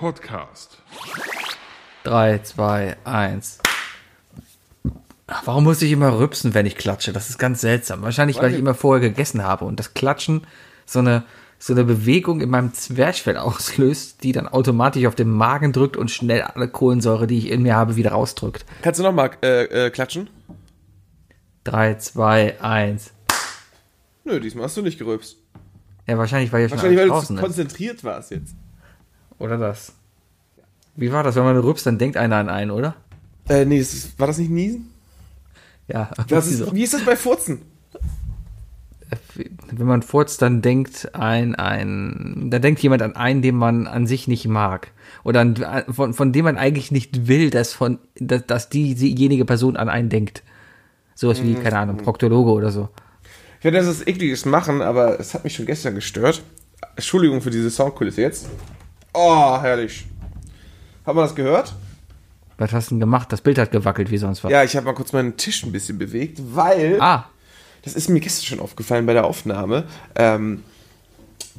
Podcast. 3, 2, 1. Warum muss ich immer rübsen, wenn ich klatsche? Das ist ganz seltsam. Wahrscheinlich, weil ich immer vorher gegessen habe und das Klatschen so eine, so eine Bewegung in meinem Zwerchfell auslöst, die dann automatisch auf den Magen drückt und schnell alle Kohlensäure, die ich in mir habe, wieder rausdrückt. Kannst du nochmal äh, äh, klatschen? 3, 2, 1. Nö, diesmal hast du nicht gerülpst. Ja, wahrscheinlich, weil ich Wahrscheinlich, weil schon du konzentriert warst jetzt. Oder das. Wie war das? Wenn man rübst, dann denkt einer an einen, oder? Äh, nee, ist, war das nicht Niesen? Ja, Das ist, Wie ist das bei Furzen? wenn man furzt, dann denkt ein, ein, da denkt jemand an einen, den man an sich nicht mag. Oder an, von, von dem man eigentlich nicht will, dass von, dass, dass die, diejenige Person an einen denkt. Sowas wie, keine Ahnung, Proktologe oder so. Ich werde das ekliges machen, aber es hat mich schon gestern gestört. Entschuldigung für diese Soundkulisse jetzt. Oh, herrlich. Hat man das gehört? Was hast du denn gemacht? Das Bild hat gewackelt, wie sonst was. Ja, ich habe mal kurz meinen Tisch ein bisschen bewegt, weil Ah, das ist mir gestern schon aufgefallen bei der Aufnahme. Ähm,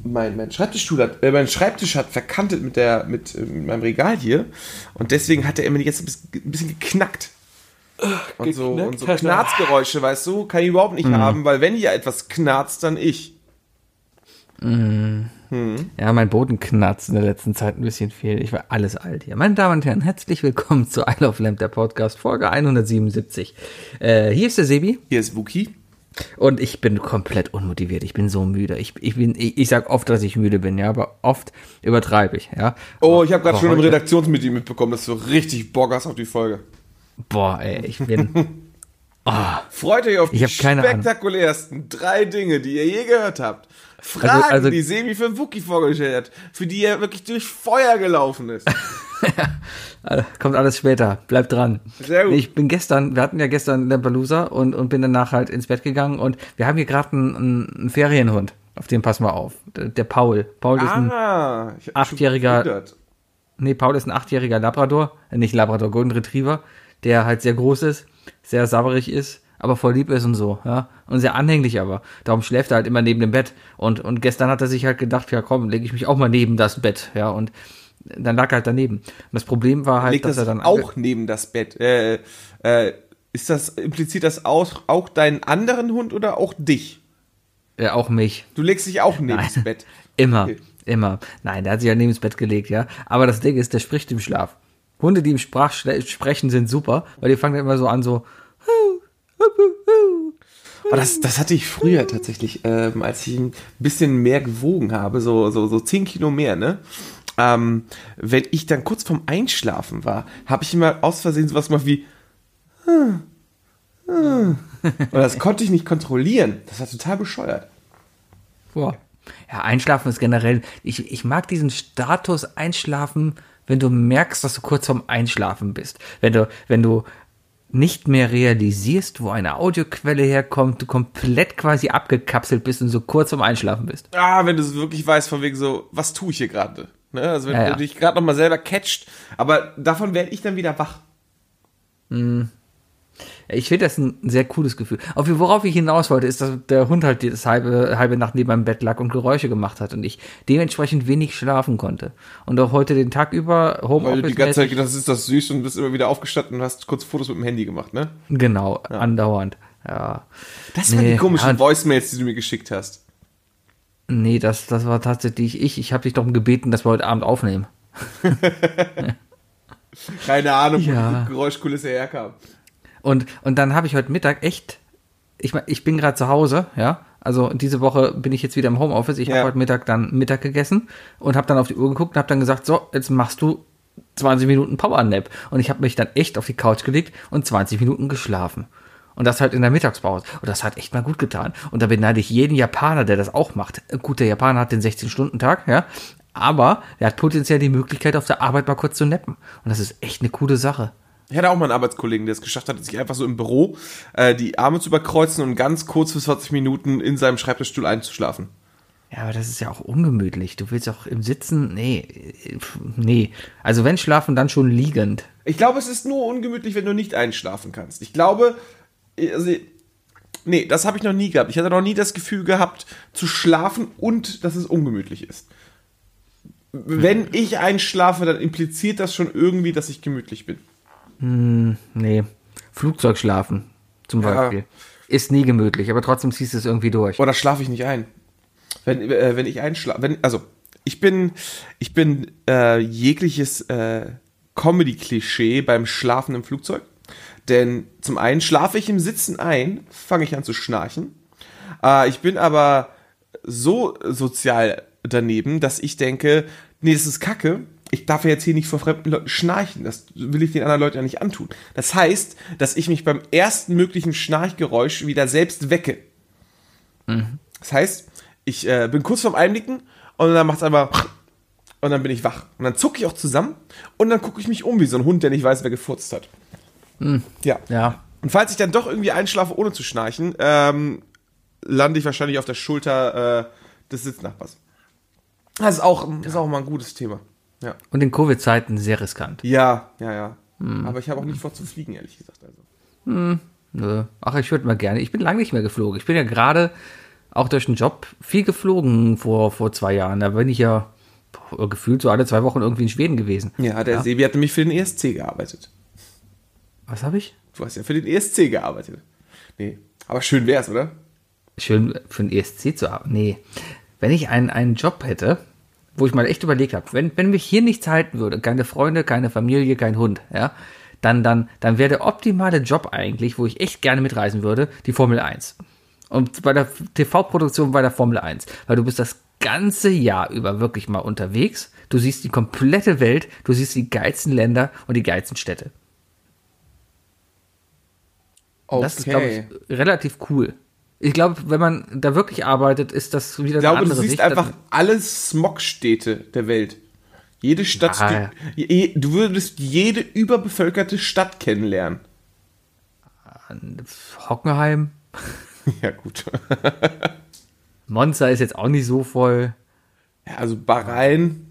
mein, mein, Schreibtischstuhl hat, äh, mein Schreibtisch hat verkantet mit, der, mit, äh, mit meinem Regal hier und deswegen hat er immer jetzt ein bisschen, geknackt. Und so, und so er. Knarzgeräusche, weißt du, kann ich überhaupt nicht haben, weil wenn hier etwas knarzt, dann ich. Ja, mein Boden knarzt in der letzten Zeit ein bisschen viel. Ich war alles alt hier. Meine Damen und Herren, herzlich willkommen zu Isle of Lamp, der Podcast, Folge 177. Äh, hier ist der Sebi. Hier ist Wookie. Und ich bin komplett unmotiviert. Ich bin so müde. Ich, ich bin, ich, ich sag oft, dass ich müde bin, ja, aber oft übertreibe ich, ja. Oh, ich habe gerade schon im Redaktionsmeeting mitbekommen, dass du richtig Bock hast auf die Folge. Boah, ey, ich bin. Freut euch auf die spektakulärsten drei Dinge, die ihr je gehört habt. Fragen, also- die Semi für Wookie vorgestellt hat, für die er wirklich durch Feuer gelaufen ist. Äh, Kommt alles später. Bleibt dran. Sehr gut. Ich bin gestern, wir hatten ja gestern Lampelusa und, und bin danach halt ins Bett gegangen und wir haben hier gerade einen, einen, einen Ferienhund. Auf den passen wir auf. Der, der Paul. Paul ist ein, Ah, ich Achtjähriger- nee, Paul ist ein achtjähriger Labrador, äh, nicht Labrador, Golden Retriever, der halt sehr groß ist, sehr sabberig ist, aber voll lieb ist und so, ja. Und sehr anhänglich aber. Darum schläft er halt immer neben dem Bett. Und, und gestern hat er sich halt gedacht, ja komm, lege ich mich auch mal neben das Bett, ja. Und dann lag er halt daneben. Und das Problem war halt, Legt dass das er dann auch neben das Bett. Äh, äh, ist das, impliziert das auch, auch deinen anderen Hund oder auch dich? Ja, auch mich. Du legst dich auch neben das Bett. Immer, Okay. immer. Nein, der hat sich ja neben das Bett gelegt, ja. Aber das Ding ist, der spricht im Schlaf. Hunde, die im Sprach sprechen, sind super, weil die fangen dann immer so an, so. Aber das, das hatte ich früher tatsächlich, ähm, als ich ein bisschen mehr gewogen habe, so, so, so 10 Kilo mehr, ne? Ähm, wenn ich dann kurz vorm Einschlafen war, habe ich immer aus Versehen sowas gemacht wie. Und das konnte ich nicht kontrollieren. Das war total bescheuert. Boah. Ja, Einschlafen ist generell. Ich, ich mag diesen Status Einschlafen, wenn du merkst, dass du kurz vorm Einschlafen bist. Wenn du, wenn du nicht mehr realisierst, wo eine Audioquelle herkommt, du komplett quasi abgekapselt bist und so kurz vorm Einschlafen bist. Ah, wenn du es wirklich weißt, von wegen so, was tue ich hier gerade? Ne? Also wenn Ja, ja. du dich gerade nochmal selber catcht, aber davon werde ich dann wieder wach. Ich finde das ein sehr cooles Gefühl. Auf worauf ich hinaus wollte, ist, dass der Hund halt das halbe, halbe Nacht neben meinem Bett lag und Geräusche gemacht hat und ich dementsprechend wenig schlafen konnte. Und auch heute den Tag über Weil du die ganze Zeit Homeoffice. gedacht hast, ist das süß und bist immer wieder aufgestanden und hast kurz Fotos mit dem Handy gemacht, ne? Genau, andauernd. Ja. Das waren Nee, die komischen ja. Voicemails, die du mir geschickt hast. Nee, das, das war tatsächlich ich. Ich habe dich darum gebeten, dass wir heute Abend aufnehmen. Keine Ahnung, wo Ja. die Geräuschkulisse herkam. Und, und dann habe ich heute Mittag echt, ich, ich bin gerade zu Hause, ja. Also diese Woche bin ich jetzt wieder im Homeoffice. Ich Ja. habe heute Mittag dann Mittag gegessen und habe dann auf die Uhr geguckt und habe dann gesagt, so, jetzt machst du 20 Minuten Powernap. Und ich habe mich dann echt auf die Couch gelegt und 20 Minuten geschlafen. Und das halt in der Mittagspause. Und das hat echt mal gut getan. Und da beneide ich jeden Japaner, der das auch macht. Gut, der Japaner hat den 16-Stunden-Tag, ja. Aber er hat potenziell die Möglichkeit, auf der Arbeit mal kurz zu nappen. Und das ist echt eine coole Sache. Ich hatte auch mal einen Arbeitskollegen, der es geschafft hat, sich einfach so im Büro äh, die Arme zu überkreuzen und ganz kurz für 40 Minuten in seinem Schreibtischstuhl einzuschlafen. Ja, aber das ist ja auch ungemütlich. Du willst auch im Sitzen, nee, äh, nee. Also wenn schlafen, dann schon liegend. Ich glaube, es ist nur ungemütlich, wenn du nicht einschlafen kannst. Ich glaube, also, nee, das habe ich noch nie gehabt. Ich hatte noch nie das Gefühl gehabt, zu schlafen und dass es ungemütlich ist. wenn ich einschlafe, dann impliziert das schon irgendwie, dass ich gemütlich bin. Nee. Flugzeug schlafen, zum Ja. Beispiel. Ist nie gemütlich, aber trotzdem ziehst du es irgendwie durch. Oder schlafe ich nicht ein? Wenn, äh, wenn ich einschlafe, wenn, also ich bin, ich bin äh, jegliches äh, Comedy-Klischee beim Schlafen im Flugzeug. Denn zum einen schlafe ich im Sitzen ein, fange ich an zu schnarchen. Äh, ich bin aber so sozial daneben, dass ich denke, nee, das ist Kacke. Ich darf ja jetzt hier nicht vor fremden Leuten schnarchen. Das will ich den anderen Leuten ja nicht antun. Das heißt, dass ich mich beim ersten möglichen Schnarchgeräusch wieder selbst wecke. Das heißt, ich äh, bin kurz vorm Einnicken und dann macht es einfach und dann bin ich wach. Und dann zucke ich auch zusammen und dann gucke ich mich um wie so ein Hund, der nicht weiß, wer gefurzt hat. Ja. Ja. Und falls ich dann doch irgendwie einschlafe, ohne zu schnarchen, ähm, lande ich wahrscheinlich auf der Schulter äh, des Sitznachbars. Das ist auch, das ist auch mal ein gutes Thema. Ja, Und in Covid-Zeiten sehr riskant. ja, ja. ja. Aber ich habe auch nicht vor zu fliegen, ehrlich gesagt. Also. Nö. Ach, ich würde mal gerne. Ich bin lange nicht mehr geflogen. Ich bin ja gerade auch durch den Job viel geflogen vor, vor zwei Jahren. Da bin ich ja boah, gefühlt so alle zwei Wochen irgendwie in Schweden gewesen. Ja, der Sebi hat nämlich für den ESC gearbeitet. Was habe ich? Du hast ja für den ESC gearbeitet. Nee, aber schön wär's, oder? Schön für den ESC zu haben. Nee. Wenn ich einen, einen Job hätte, wo ich mal echt überlegt habe, wenn, wenn mich hier nichts halten würde, keine Freunde, keine Familie, kein Hund, ja, dann, dann, dann wäre der optimale Job eigentlich, wo ich echt gerne mitreisen würde, die Formel 1. Und bei der TV-Produktion bei der Formel 1. Weil du bist das ganze Jahr über wirklich mal unterwegs. Du siehst die komplette Welt, du siehst die geilsten Länder und die geilsten Städte. Okay. Das ist, glaube ich, relativ cool. Ich glaube, wenn man da wirklich arbeitet, ist das wieder Ich glaube, eine du andere siehst Sicht. einfach alle Smogstädte der Welt. Jede Stadt, die, je- du würdest jede überbevölkerte Stadt kennenlernen. Hockenheim, Ja, gut. Monza ist jetzt auch nicht so voll. Ja, also Bahrain.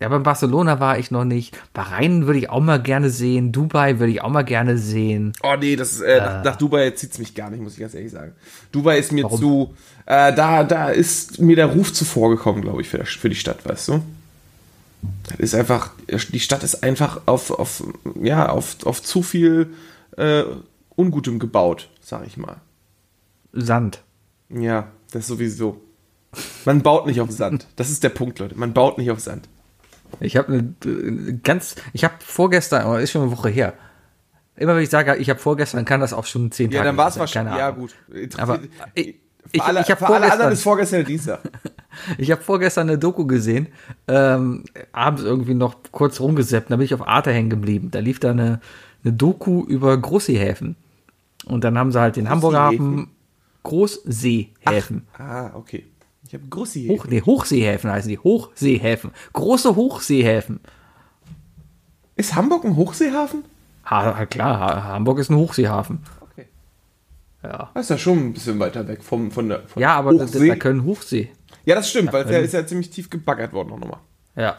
Ja, beim Barcelona war ich noch nicht. Bahrain würde ich auch mal gerne sehen. Dubai würde ich auch mal gerne sehen. Oh nee, das ist, äh, nach, nach Dubai zieht's mich gar nicht, muss ich ganz ehrlich sagen. Dubai ist mir Warum? zu, äh, da, da ist mir der Ruf zuvor gekommen, glaube ich, für, das, für die Stadt, weißt du? Das ist einfach, die Stadt ist einfach auf, auf, ja, auf, auf zu viel äh, Ungutem gebaut, sag ich mal. Sand. Ja, das sowieso. Man baut nicht auf Sand. Das ist der Punkt, Leute. Man baut nicht auf Sand. Ich habe eine ganz, ich habe vorgestern, aber ist schon eine Woche her. Immer wenn ich sage, ich habe vorgestern, kann das auch schon zehn Ja, Tage dann war es wahrscheinlich. Ja, gut. Aber ich- ich- alle, ich hab für alle anderen vorgestern- ist vorgestern Dienstag. Ich habe vorgestern eine Doku gesehen, ähm, abends irgendwie noch kurz rumgeseppt, da bin ich auf Arte hängen geblieben. Da lief da eine, eine Doku über Großseehäfen. Und dann haben sie halt den Hamburger Hafen Großseehäfen. Ah, okay. Ich habe Grussi. Hoch, nee, Hochseehäfen heißen die. Hochseehäfen. Große Hochseehäfen. Ist Hamburg ein Hochseehafen? Ha, klar, ha, Hamburg ist ein Hochseehafen. Okay. Ja. Das ist ja schon ein bisschen weiter weg vom, von der von Ja, aber da, Hochsee. da können Hochsee. ja, das stimmt, weil der ist ja ziemlich tief gebaggert worden auch nochmal. Ja.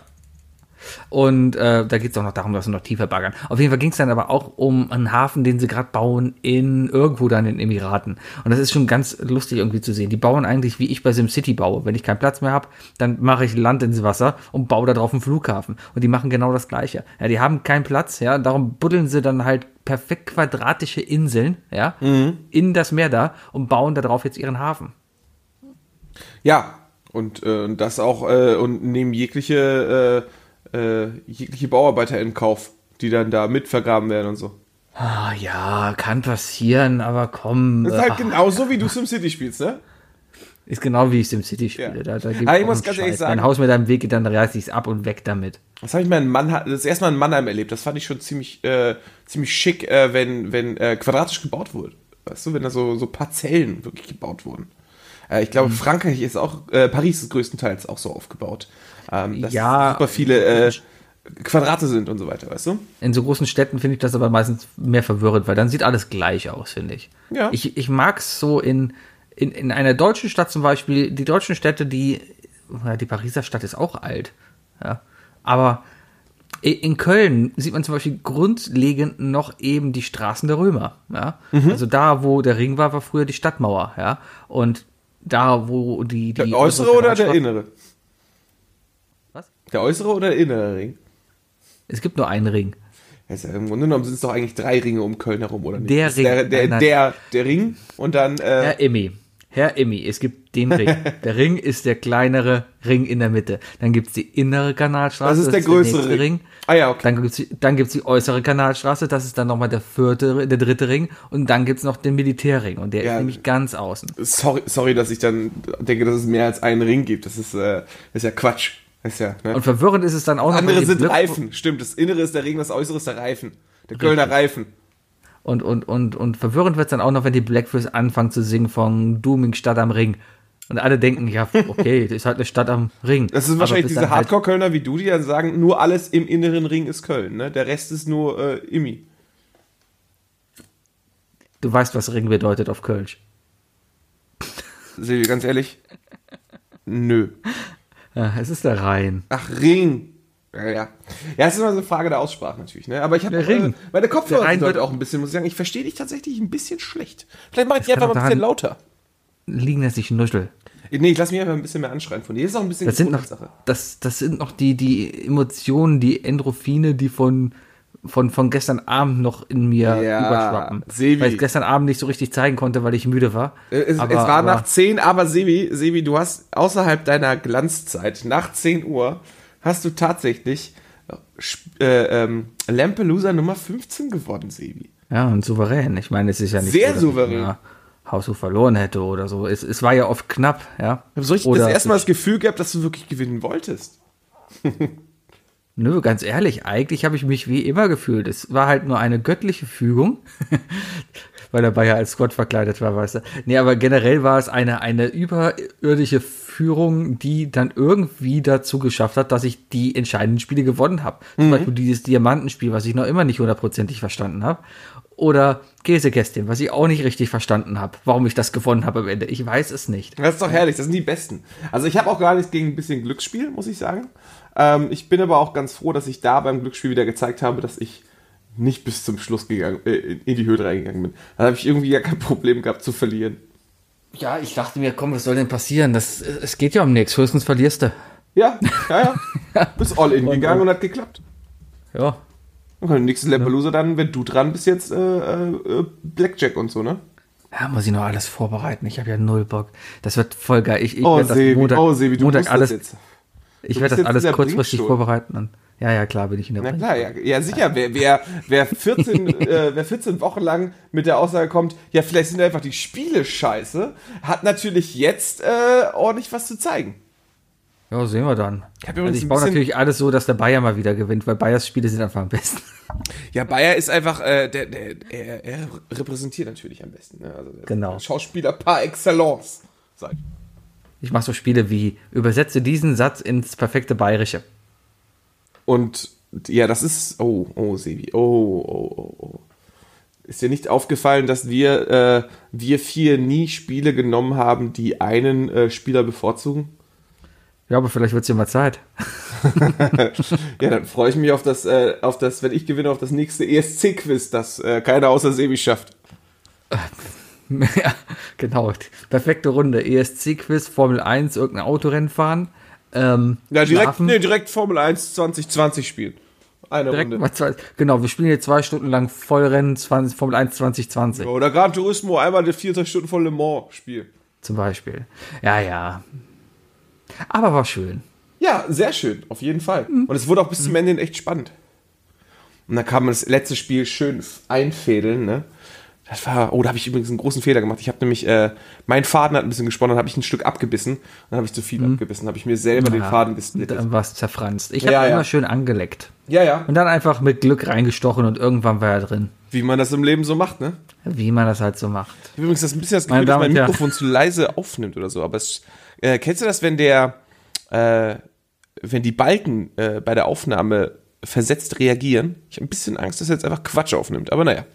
Und äh, da geht es auch noch darum, dass sie noch tiefer baggern. Auf jeden Fall ging es dann aber auch um einen Hafen, den sie gerade bauen in irgendwo dann in den Emiraten. Und das ist schon ganz lustig irgendwie zu sehen. Die bauen eigentlich, wie ich bei SimCity baue. Wenn ich keinen Platz mehr habe, dann mache ich Land ins Wasser und baue da drauf einen Flughafen. Und die machen genau das Gleiche. Ja, die haben keinen Platz, ja, darum buddeln sie dann halt perfekt quadratische Inseln, ja, in das Meer da und bauen da drauf jetzt ihren Hafen. Ja, und äh, das auch äh, und nehmen jegliche äh, äh, jegliche Bauarbeiter in Kauf, die dann da mit vergraben werden und so. Ah, ja, kann passieren, aber komm. Das ist halt genauso wie du SimCity spielst, ne? Ist genau wie ich SimCity spiele. Ja. Da, da Aber ich muss ganz ehrlich sagen- Mein Haus mit einem Weg, dann reiß ich's ab und weg damit. Das habe ich mal in Mannheim, das erste Mal in Mannheim erlebt. Das fand ich schon ziemlich, äh, ziemlich schick, äh, wenn, wenn äh, quadratisch gebaut wurde. Weißt du, wenn da so, so Parzellen wirklich gebaut wurden. Äh, ich glaube, Mhm. Frankreich ist auch, äh, Paris ist größtenteils auch so aufgebaut. Ähm, dass Ja. super viele äh, Quadrate sind und so weiter, weißt du? In so großen Städten finde ich das aber meistens mehr verwirrend, weil dann sieht alles gleich aus, finde ich. Ja. Ich, ich mag es so in, in, in einer deutschen Stadt zum Beispiel, die deutschen Städte, die, die Pariser Stadt ist auch alt, ja. Aber in Köln sieht man zum Beispiel grundlegend noch eben die Straßen der Römer, ja. Mhm. Also da, wo der Ring war, war früher die Stadtmauer, ja. Und da, wo die, die Der äußere oder der innere? Der äußere oder der innere Ring? Es gibt nur einen Ring. Also Im Grunde genommen sind es doch eigentlich drei Ringe um Köln herum, oder nicht? Der Ring. Der, der, Nein, nein. der, der Ring und dann. Äh, Herr Emmy. Herr Emmy, es gibt den Ring. Der Ring ist der kleinere Ring in der Mitte. Dann gibt's die innere Kanalstraße. Das ist der größere nächste Ring. Ah ja, okay. Dann gibt's die, dann gibt's die äußere Kanalstraße, das ist dann nochmal der vierte, der dritte Ring. Und dann gibt's noch den Militärring. Und der Ja. ist nämlich ganz außen. sorry, sorry, dass ich dann denke, dass es mehr als einen Ring gibt. Das ist, äh, das ist ja Quatsch. Ist ja, ne? Und verwirrend ist es dann auch noch. Andere wenn die sind Blöcke- Reifen. Stimmt, das Innere ist der Ring, das Äußere ist der Reifen. Der Kölner Reifen. Und, und, und, und verwirrend wird's dann auch noch, wenn die Blackfish anfangen zu singen von Dooming Stadt am Ring. Und alle denken, ja, okay, das ist halt eine Stadt am Ring. Das sind wahrscheinlich diese halt- Hardcore-Kölner wie du, die dann sagen, nur alles im inneren Ring ist Köln. Ne? Der Rest ist nur äh, Immi. Du weißt, was Ring bedeutet auf Kölsch. Silvi, ganz ehrlich? Nö. Ja, es ist der Rhein. Ach, Ring. Ja, ja. Ja, es ist immer so eine Frage der Aussprache natürlich, ne? Aber ich habe. Äh, meine Kopfhörer sind heute auch ein bisschen, muss ich sagen, ich verstehe dich tatsächlich ein bisschen schlecht. Vielleicht mache ich die einfach mal ein bisschen lauter. Liegen lässt sich Nuschel. Nee, ich lasse mich einfach ein bisschen mehr anschreien von dir. Das ist auch ein bisschen Das sind noch, Sache. das, das sind noch die, die Emotionen, die Endorphine, die von, von, von gestern Abend noch in mir Ja, überschwappen. Sebi. Weil ich gestern Abend nicht so richtig zeigen konnte, weil ich müde war. Äh, Es, Aber- es war aber- nach 10, aber Sebi, Sebi, du hast außerhalb deiner Glanzzeit, nach 10 Uhr, hast du tatsächlich äh, äh, ähm, Lampelusa Nummer 15 geworden, Sebi. Ja, und souverän. Ich meine, es ist ja nicht Sehr so, dass souverän. Haushof verloren hätte oder so. Es, es war ja oft knapp, ja. Ich habe so richtig oder das erste Mal das Gefühl gehabt, dass du wirklich gewinnen wolltest. Nö, ganz ehrlich, eigentlich habe ich mich wie immer gefühlt. Es war halt nur eine göttliche Fügung, weil er ja als Gott verkleidet war, weißt du. Nee, aber generell war es eine, eine überirdische Führung, die dann irgendwie dazu geschafft hat, dass ich die entscheidenden Spiele gewonnen habe. Zum Beispiel dieses Diamantenspiel, was ich noch immer nicht hundertprozentig verstanden habe. Oder Käsekästchen, was ich auch nicht richtig verstanden habe, warum ich das gewonnen habe am Ende. Ich weiß es nicht. Das ist doch herrlich, das sind die Besten. Also ich habe auch gar nichts gegen ein bisschen Glücksspiel, muss ich sagen. Ähm, ich bin aber auch ganz froh, dass ich da beim Glücksspiel wieder gezeigt habe, dass ich nicht bis zum Schluss gegangen, äh, in die Höhe reingegangen bin. Da habe ich irgendwie ja kein Problem gehabt zu verlieren. Ja, ich dachte mir, komm, was soll denn passieren? Das, es geht ja um nichts. Höchstens verlierst du. Ja, ja, ja. Bist all in gegangen und hat geklappt. Ja, Und den nächsten Lampelusa dann, wenn du dran bist, jetzt äh, äh, Blackjack und so, ne? Ja, muss ich noch alles vorbereiten. Ich habe ja null Bock. Das wird voll geil. Ich, ich Oh, werd das Sebi, Montag, oh, Sebi, du Montag alles, jetzt. Ich werde das alles kurzfristig vorbereiten. Und, ja, ja, klar bin ich in der Na klar, ja, ja sicher. Wer, wer, wer, 14, äh, wer 14 Wochen lang mit der Aussage kommt, ja, vielleicht sind einfach die Spiele scheiße, hat natürlich jetzt äh, ordentlich was zu zeigen. Ja, sehen wir dann. Ich also ich baue natürlich alles so, dass der Bayer mal wieder gewinnt, weil Bayers Spiele sind einfach am besten. Ja, Bayer ist einfach, äh, der, der, er, er repräsentiert natürlich am besten. Ne? Also Genau. Schauspieler par excellence. Sag ich. Ich mache so Spiele wie übersetze diesen Satz ins perfekte Bayerische. Und ja, das ist. Oh, oh, Sebi. Oh, oh, oh, oh. Ist dir nicht aufgefallen, dass wir, äh, wir vier nie Spiele genommen haben, die einen äh, Spieler bevorzugen? Ja, aber vielleicht wird es ja mal Zeit. Ja, dann freue ich mich auf das, äh, auf das, wenn ich gewinne, auf das nächste ESC-Quiz, das äh, keiner außer Sebi schafft. ja, genau. Perfekte Runde. ESC-Quiz, Formel 1, irgendein Autorennen fahren. Ähm, Ja, direkt, nee, direkt Formel 1 2020 spielen. Eine Direkt Runde. mal zwei, genau, wir spielen jetzt zwei Stunden lang Vollrennen 20, Formel 1 2020 Oder Gran Turismo, einmal die 24 Stunden von Le Mans Spiel. zum Beispiel. Ja, ja. Aber war schön. Ja, sehr schön, auf jeden Fall. Und es wurde auch bis zum Ende hin echt spannend. Und dann kann man das letzte Spiel schön einfädeln, ne? Das war, oh, da habe ich übrigens einen großen Fehler gemacht. Ich habe nämlich, äh, mein Faden hat ein bisschen gesponnen, dann habe ich ein Stück abgebissen. Dann habe ich zu viel abgebissen, habe ich mir selber den Ja, Faden gesplittet. Dann war es zerfranst. Ich habe Ja, ja. immer schön angeleckt. Ja, ja, Und dann einfach mit Glück reingestochen und irgendwann war er drin. wie man das im Leben so macht, ne? Wie man das halt so macht. Übrigens das ein bisschen das Gefühl, dass mein. Mikrofon zu leise aufnimmt oder so. Aber es, äh, kennst du das, wenn der, äh, wenn die Balken äh, bei der Aufnahme versetzt reagieren? Ich habe ein bisschen Angst, dass er jetzt einfach Quatsch aufnimmt. Aber naja.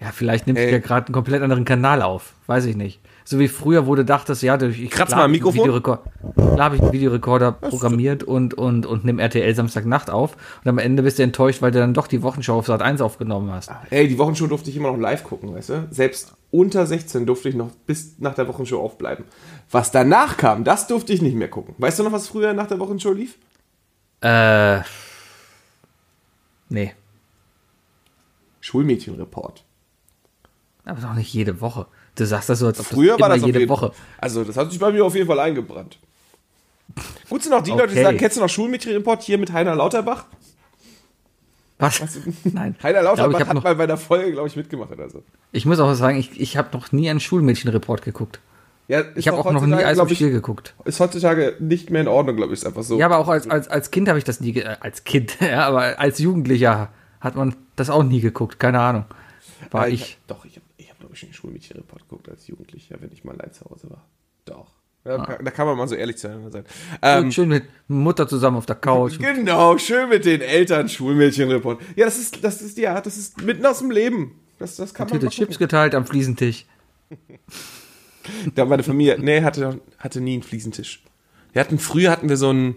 Ja, vielleicht nimmt Ey. er gerade einen komplett anderen Kanal auf. Weiß ich nicht. So wie früher, wo du dachtest, ja, ich Kratz klar mal einen Mikrofon. Klar habe ich einen Videorekorder programmiert und, und, und nimm RTL Samstagnacht auf. Und am Ende bist du enttäuscht, weil du dann doch die Wochenschau auf Sat 1 aufgenommen hast. Ey, die Wochenshow durfte ich immer noch live gucken, weißt du? Selbst unter 16 durfte ich noch bis nach der Wochenshow aufbleiben. Was danach kam, das durfte ich nicht mehr gucken. Weißt du noch, was früher nach der Wochenshow lief? Äh. Nee. Schulmädchenreport. Aber doch nicht jede Woche. Du sagst das so, als ob Früher das war das auf jede jeden Woche. Also, das hat sich bei mir auf jeden Fall eingebrannt. Gut sind auch die Leute, die Okay. sagen, kennst du noch Schulmädchenreport hier mit Heiner Lauterbach? Was? Nein. Heiner Ich, Lauterbach ich, hab hat noch, mal bei der Folge, glaube ich, mitgemacht oder so. ich muss auch sagen, ich, ich habe noch nie einen Schulmädchenreport geguckt. Ja, Ich habe auch noch nie Eis glaub ich, Spiel geguckt. Ist heutzutage nicht mehr in Ordnung, glaube ich, ist einfach so. Ja, aber auch als, als, als Kind habe ich das nie, äh, als Kind, ja, aber als Jugendlicher hat man das auch nie geguckt, keine Ahnung. War Ja, ich. Hab, doch, ich habe, ich glaube ich, einen Schulmädchenreport geguckt als Jugendlicher, wenn ich mal allein zu Hause war. Doch. Ja, kann, da kann man mal so ehrlich zueinander sein. Ähm, schön mit Mutter zusammen auf der Couch. genau, schön mit den Eltern Schulmädchenreport. Ja, das ist, das ist, ja, das ist mitten aus dem Leben. Das, das kann man Tüte mal Chips geteilt am Fliesentisch. Da meine Familie, nee, hatte, hatte nie einen Fliesentisch. Wir hatten, früher hatten wir so einen,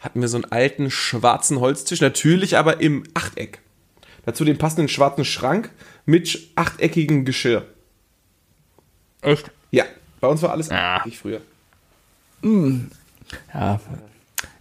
hatten wir so einen alten schwarzen Holztisch, natürlich aber im Achteck. Dazu den passenden schwarzen Schrank mit achteckigem Geschirr. Echt? Ja, bei uns war alles Ah. achteckig früher. Ja.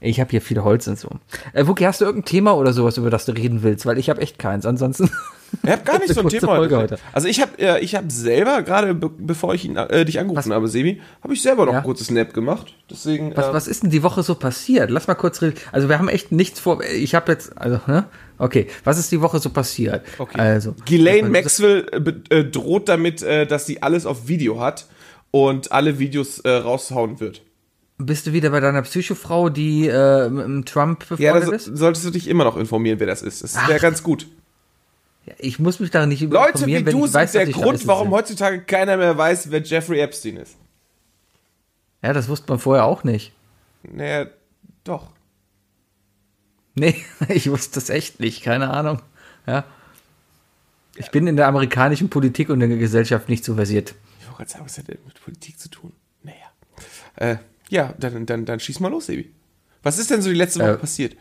Ich habe hier viel Holz und so. Äh, Wookie, hast du irgendein Thema oder sowas, über das du reden willst? Weil ich habe echt keins. Ansonsten. Ich habe gar nicht so ein Thema heute. heute. Also ich habe äh, ich hab selber, gerade be bevor ich ihn, äh, dich angerufen Was? habe, Sebi, habe ich selber noch Ja. ein kurzes Nap gemacht. Deswegen, Was, äh, was ist denn die Woche so passiert? Lass mal kurz reden. Also wir haben echt nichts vor. Ich habe jetzt, also, ne? Okay, was ist die Woche so passiert? Okay. Also. Ghislaine Maxwell äh, äh, droht damit, äh, dass sie alles auf Video hat und alle Videos äh, raushauen wird. Bist du wieder bei deiner Psychofrau, die mit Trump Ja, befreundet da ist? so- solltest du dich immer noch informieren, wer das ist. Das wäre ganz gut. Ja, Ich muss mich da nicht Leute wie informieren, wenn du ich weiß, sind der Grund, warum sind. heutzutage keiner mehr weiß, wer Jeffrey Epstein ist. Ja, das wusste man vorher auch nicht. Naja, doch. Nee, ich wusste das echt nicht, keine Ahnung. Ja. Ich bin in der amerikanischen Politik und in der Gesellschaft nicht so versiert. Ich wollte gerade sagen, was hat denn mit Politik zu tun? Naja. Äh, ja, dann, dann, dann schieß mal los, Sebi. Was ist denn so die letzte Woche Äh, passiert?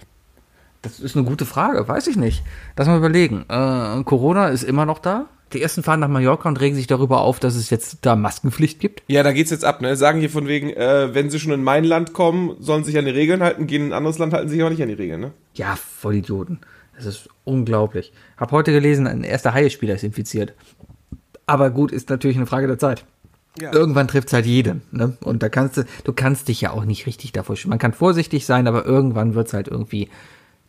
Das ist eine gute Frage, weiß ich nicht. Lass mal überlegen. Äh, Corona ist immer noch da. Die ersten fahren nach Mallorca und regen sich darüber auf, dass es jetzt da Maskenpflicht gibt. Ja, da geht's jetzt ab, ne? Sagen hier von wegen, äh, wenn sie schon in mein Land kommen, sollen sie sich an die Regeln halten, gehen in ein anderes Land, halten sich auch nicht an die Regeln, ne? Ja, voll Idioten. Das ist unglaublich. Hab heute gelesen, ein erster Haie-Spieler ist infiziert. Aber gut, ist natürlich eine Frage der Zeit. Ja. Irgendwann trifft es halt jeden. Ne? Und da kannst du, du kannst dich ja auch nicht richtig davor schützen. Man kann vorsichtig sein, aber irgendwann wird es halt irgendwie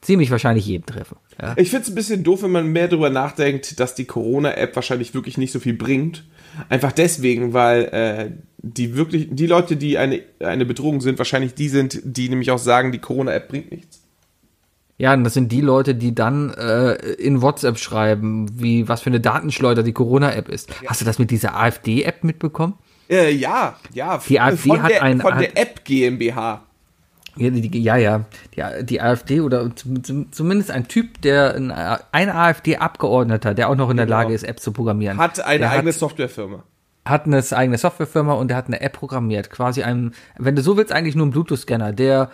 ziemlich wahrscheinlich jeden treffen. Ja? Ich find's ein bisschen doof, wenn man mehr darüber nachdenkt, dass die Corona-App wahrscheinlich wirklich nicht so viel bringt. Einfach deswegen, weil äh, die wirklich, die Leute, die eine, eine Bedrohung sind, wahrscheinlich die sind, die nämlich auch sagen, die Corona-App bringt nichts. Ja, und das sind die Leute, die dann äh, in WhatsApp schreiben, wie was für eine Datenschleuder die Corona-App ist. Hast du das mit dieser AfD-App mitbekommen? Äh, ja, ja. Die AfD von hat der, ein- von der App GmbH. Ja, die, ja, ja. Die, die AfD oder zum- zum- zumindest ein Typ, der ein, ein AfD-Abgeordneter, der auch noch in der Genau. Lage ist, Apps zu programmieren. Hat eine der eigene hat, Softwarefirma. hat eine eigene Softwarefirma und der hat eine App programmiert. Quasi ein, wenn du so willst, eigentlich nur ein Bluetooth-Scanner, der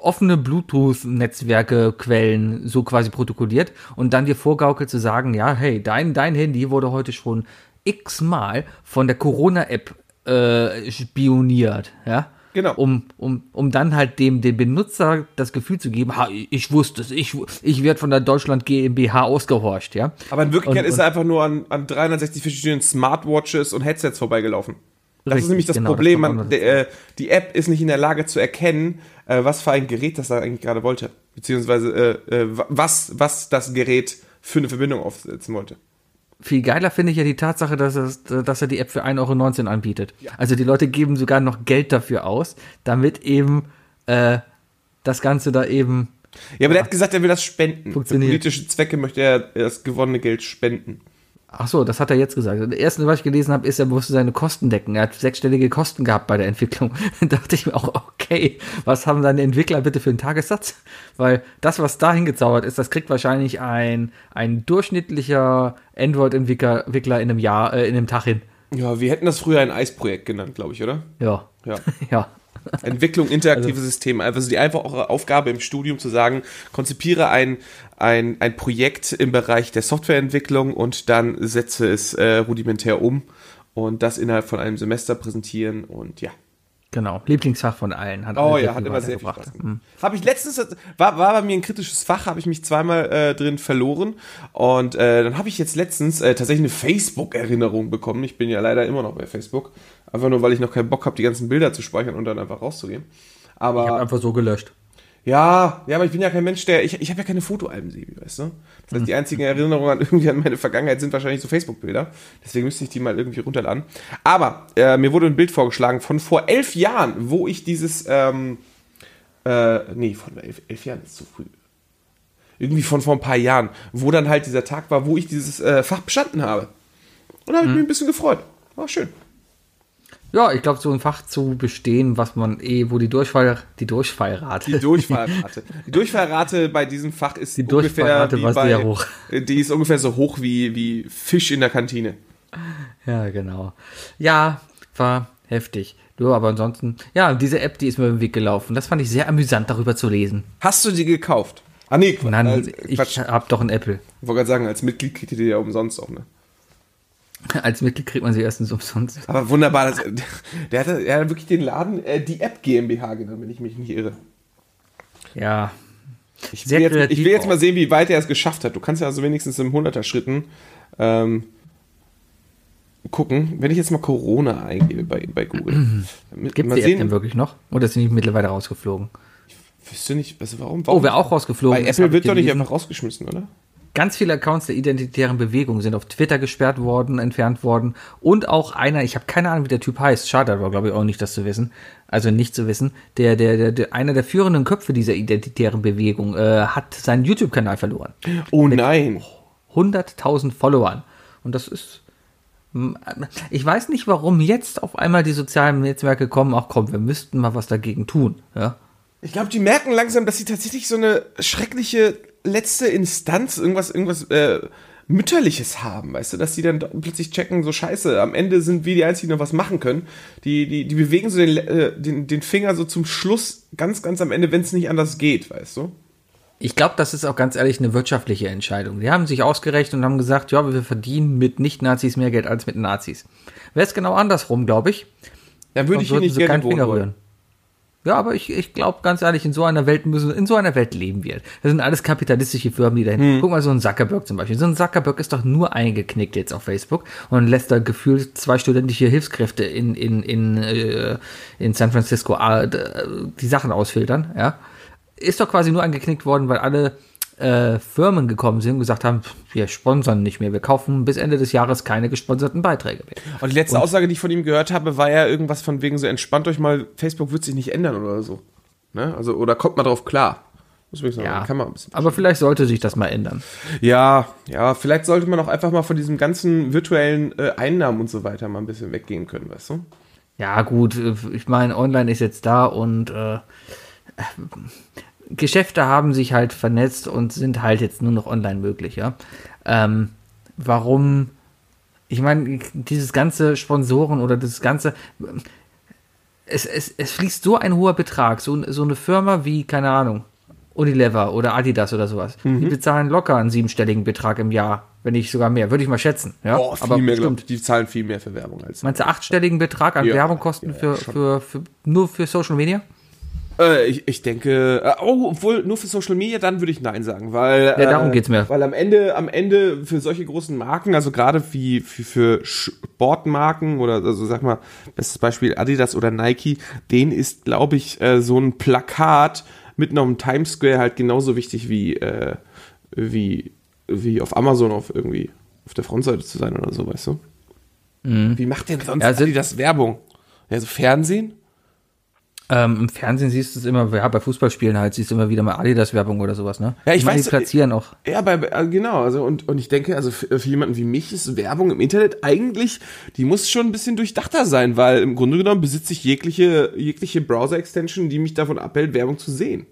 offene Bluetooth-Netzwerke, Quellen so quasi protokolliert und dann dir vorgaukelt zu sagen, ja, hey, dein, dein Handy wurde heute schon x-mal von der Corona-App äh, spioniert, ja. Genau. Um, um, um dann halt dem, dem Benutzer das Gefühl zu geben, ha, ich wusste es, ich, ich werde von der Deutschland GmbH ausgehorcht, ja. Aber in Wirklichkeit Und- ist er einfach nur an, an 360 verschiedenen Smartwatches und Headsets vorbeigelaufen. Das Richtig, ist nämlich das genau, das Problem. auch Man, der, äh, die App ist nicht in der Lage zu erkennen, äh, was für ein Gerät das da eigentlich gerade wollte. Beziehungsweise äh, äh, was, was das Gerät für eine Verbindung aufsetzen wollte. Viel geiler finde ich ja die Tatsache, dass, es, dass er die App für 1,19 Euro anbietet. Also die Leute geben sogar noch Geld dafür aus, damit eben äh, das Ganze da eben. Ja, aber der hat gesagt, er will das spenden. Für politische Zwecke möchte er das gewonnene Geld spenden. Ach so, das hat er jetzt gesagt. Das erste, was ich gelesen habe, ist, er musste seine Kosten decken. Er hat sechsstellige Kosten gehabt bei der Entwicklung. Da dachte ich mir auch, okay, was haben seine Entwickler bitte für einen Tagessatz? Weil das, was da hingezaubert ist, das kriegt wahrscheinlich ein, ein durchschnittlicher Android-Entwickler Entwickler in einem Jahr, äh, in einem Tag hin. Ja, wir hätten das früher ein Eisprojekt genannt, glaube ich, oder? Ja. Ja. ja. Entwicklung interaktive Systeme. Also die einfache Aufgabe im Studium zu sagen, konzipiere ein, ein, ein Projekt im Bereich der Softwareentwicklung und dann setze es äh, rudimentär um und das innerhalb von einem Semester präsentieren und ja. Genau, Lieblingsfach von allen. Hat Oh ja, hat immer sehr viel weitergebracht. Spaß gemacht. Habe ich letztens, war, war bei mir ein kritisches Fach, habe ich mich zweimal äh, drin verloren. Und äh, dann habe ich jetzt letztens äh, tatsächlich eine Facebook-Erinnerung bekommen. Ich bin ja leider immer noch bei Facebook. Einfach nur, weil ich noch keinen Bock habe, die ganzen Bilder zu speichern und dann einfach rauszugehen. Ich habe Aber einfach so gelöscht. Ja, ja, aber ich bin ja kein Mensch, der. Ich, ich habe ja keine Fotoalben, Sebi, weißt du? Das heißt, die einzigen Erinnerungen an, irgendwie an meine Vergangenheit sind wahrscheinlich so Facebook-Bilder. Deswegen müsste ich die mal irgendwie runterladen. Aber äh, mir wurde ein Bild vorgeschlagen von vor elf Jahren, wo ich dieses. Ähm, äh, nee, von elf, elf Jahren ist zu früh. Irgendwie von vor ein paar Jahren, wo dann halt dieser Tag war, wo ich dieses äh, Fach bestanden habe. Und da habe ich mich ein bisschen gefreut. War schön. Ja, ich glaube, so ein Fach zu bestehen, was man eh, wo die Durchfall, die Durchfallrate. Die Durchfallrate. Die Durchfallrate bei diesem Fach ist Die ungefähr Durchfallrate wie war bei, sehr hoch. Die ist ungefähr so hoch wie, wie Fisch in der Kantine. Ja, genau. Ja, war heftig. Du, aber ansonsten, ja, diese App, die ist mir den Weg gelaufen. Das fand ich sehr amüsant, darüber zu lesen. Hast du die gekauft? Ah nee, Quatsch. Nein, als, ich habe doch ein Apple. Ich wollte gerade sagen, als Mitglied kriegt ihr die ja umsonst auch, ne? Als Mitglied kriegt man sie erstens umsonst. Aber wunderbar, das, der hatte, er hat wirklich den Laden äh, die App GmbH genannt, wenn ich mich nicht irre. Ja. Ich will, jetzt, ich will jetzt mal sehen, wie weit er es geschafft hat. Du kannst ja also wenigstens im 100er Schritten ähm, gucken. Wenn ich jetzt mal Corona eingebe bei, bei Google. Gibt die App sehen, denn wirklich noch? Oder sie nicht mittlerweile rausgeflogen? Wüsste nicht, also warum? Oh, warum? wer auch rausgeflogen Bei Apple wird ich doch nicht einfach rausgeschmissen, oder? Ganz viele Accounts der identitären Bewegung sind auf Twitter gesperrt worden, entfernt worden. Und auch einer, ich habe keine Ahnung, wie der Typ heißt. Schade, aber glaube ich auch nicht, das zu wissen. Also nicht zu wissen. Der, der, der, der einer der führenden Köpfe dieser identitären Bewegung äh, hat seinen YouTube-Kanal verloren. Oh nein. 100.000 Followern. Und das ist. Ich weiß nicht, warum jetzt auf einmal die sozialen Netzwerke kommen. Ach komm, wir müssten mal was dagegen tun. Ja. Ich glaube, die merken langsam, dass sie tatsächlich so eine schreckliche letzte Instanz, irgendwas, irgendwas äh, Mütterliches haben, weißt du, dass die dann plötzlich checken, so scheiße, am Ende sind wir die Einzigen, die noch was machen können. Die, die, die bewegen so den, äh, den, den Finger so zum Schluss, ganz, ganz am Ende, wenn es nicht anders geht, weißt du? Ich glaube, das ist auch ganz ehrlich eine wirtschaftliche Entscheidung. Die haben sich ausgerechnet und haben gesagt, ja, wir verdienen mit Nicht-Nazis mehr Geld als mit Nazis. Wäre es genau andersrum, glaube ich. Dann würde ich hier nicht gerne keinen Finger rühren. Ja, aber ich, ich glaube ganz ehrlich, in so einer Welt müssen, in so einer Welt leben wir. Das sind alles kapitalistische Firmen, die dahin. Hm. Guck mal, so ein Zuckerberg zum Beispiel. So ein Zuckerberg ist doch nur eingeknickt jetzt auf Facebook und lässt da gefühlt zwei studentische Hilfskräfte in, in, in, äh, in San Francisco äh, die Sachen ausfiltern, ja. Ist doch quasi nur eingeknickt worden, weil alle äh, Firmen gekommen sind und gesagt haben, wir sponsern nicht mehr, wir kaufen bis Ende des Jahres keine gesponserten Beiträge mehr. Und die letzte Aussage, die ich von ihm gehört habe, war ja irgendwas von wegen so, entspannt euch mal, Facebook wird sich nicht ändern oder so. Ne? Also, oder kommt mal drauf klar. Muss ich sagen, Ja, kann man ein bisschen. aber vielleicht sollte sich das mal ändern. Ja, ja, vielleicht sollte man auch einfach mal von diesem ganzen virtuellen äh, Einnahmen und so weiter mal ein bisschen weggehen können, weißt du? Ja, gut, äh, ich meine, online ist jetzt da und äh, Geschäfte haben sich halt vernetzt und sind halt jetzt nur noch online möglich, ja. Ähm, warum, ich meine, dieses ganze Sponsoren oder das ganze, es, es, es fließt so ein hoher Betrag, so, so eine Firma wie, keine Ahnung, Unilever oder Adidas oder sowas, Mhm. die bezahlen locker einen siebenstelligen Betrag im Jahr, wenn nicht sogar mehr, würde ich mal schätzen, ja. Boah, viel Aber mehr, ich. Die zahlen viel mehr für Werbung als. Meinst du achtstelligen Betrag an Ja, Werbungkosten ja, für, schon. für, für, nur für Social Media? Äh, ich, ich denke, äh, oh, obwohl nur für Social Media, dann würde ich Nein sagen, weil. Ja, darum äh, geht's mir. Weil am Ende, am Ende für solche großen Marken, also gerade wie für, für Sportmarken oder also sag mal, bestes Beispiel Adidas oder Nike, denen ist, glaube ich, äh, so ein Plakat mitten auf dem Times Square halt genauso wichtig wie, äh, wie, wie auf Amazon auf irgendwie auf der Frontseite zu sein oder so, weißt du? Wie macht denn sonst Mhm. Ja, Adidas Werbung? Ja, so Fernsehen? Ähm, Im Fernsehen siehst du es immer, ja, bei Fußballspielen halt, siehst du immer wieder mal Adidas-Werbung oder sowas, ne? Ja, ich meine, weiß, Die platzieren auch. Ja, bei, äh, genau, also und, und ich denke, also für, für jemanden wie mich ist Werbung im Internet eigentlich, die muss schon ein bisschen durchdachter sein, weil im Grunde genommen besitze ich jegliche, jegliche Browser-Extension, die mich davon abhält, Werbung zu sehen.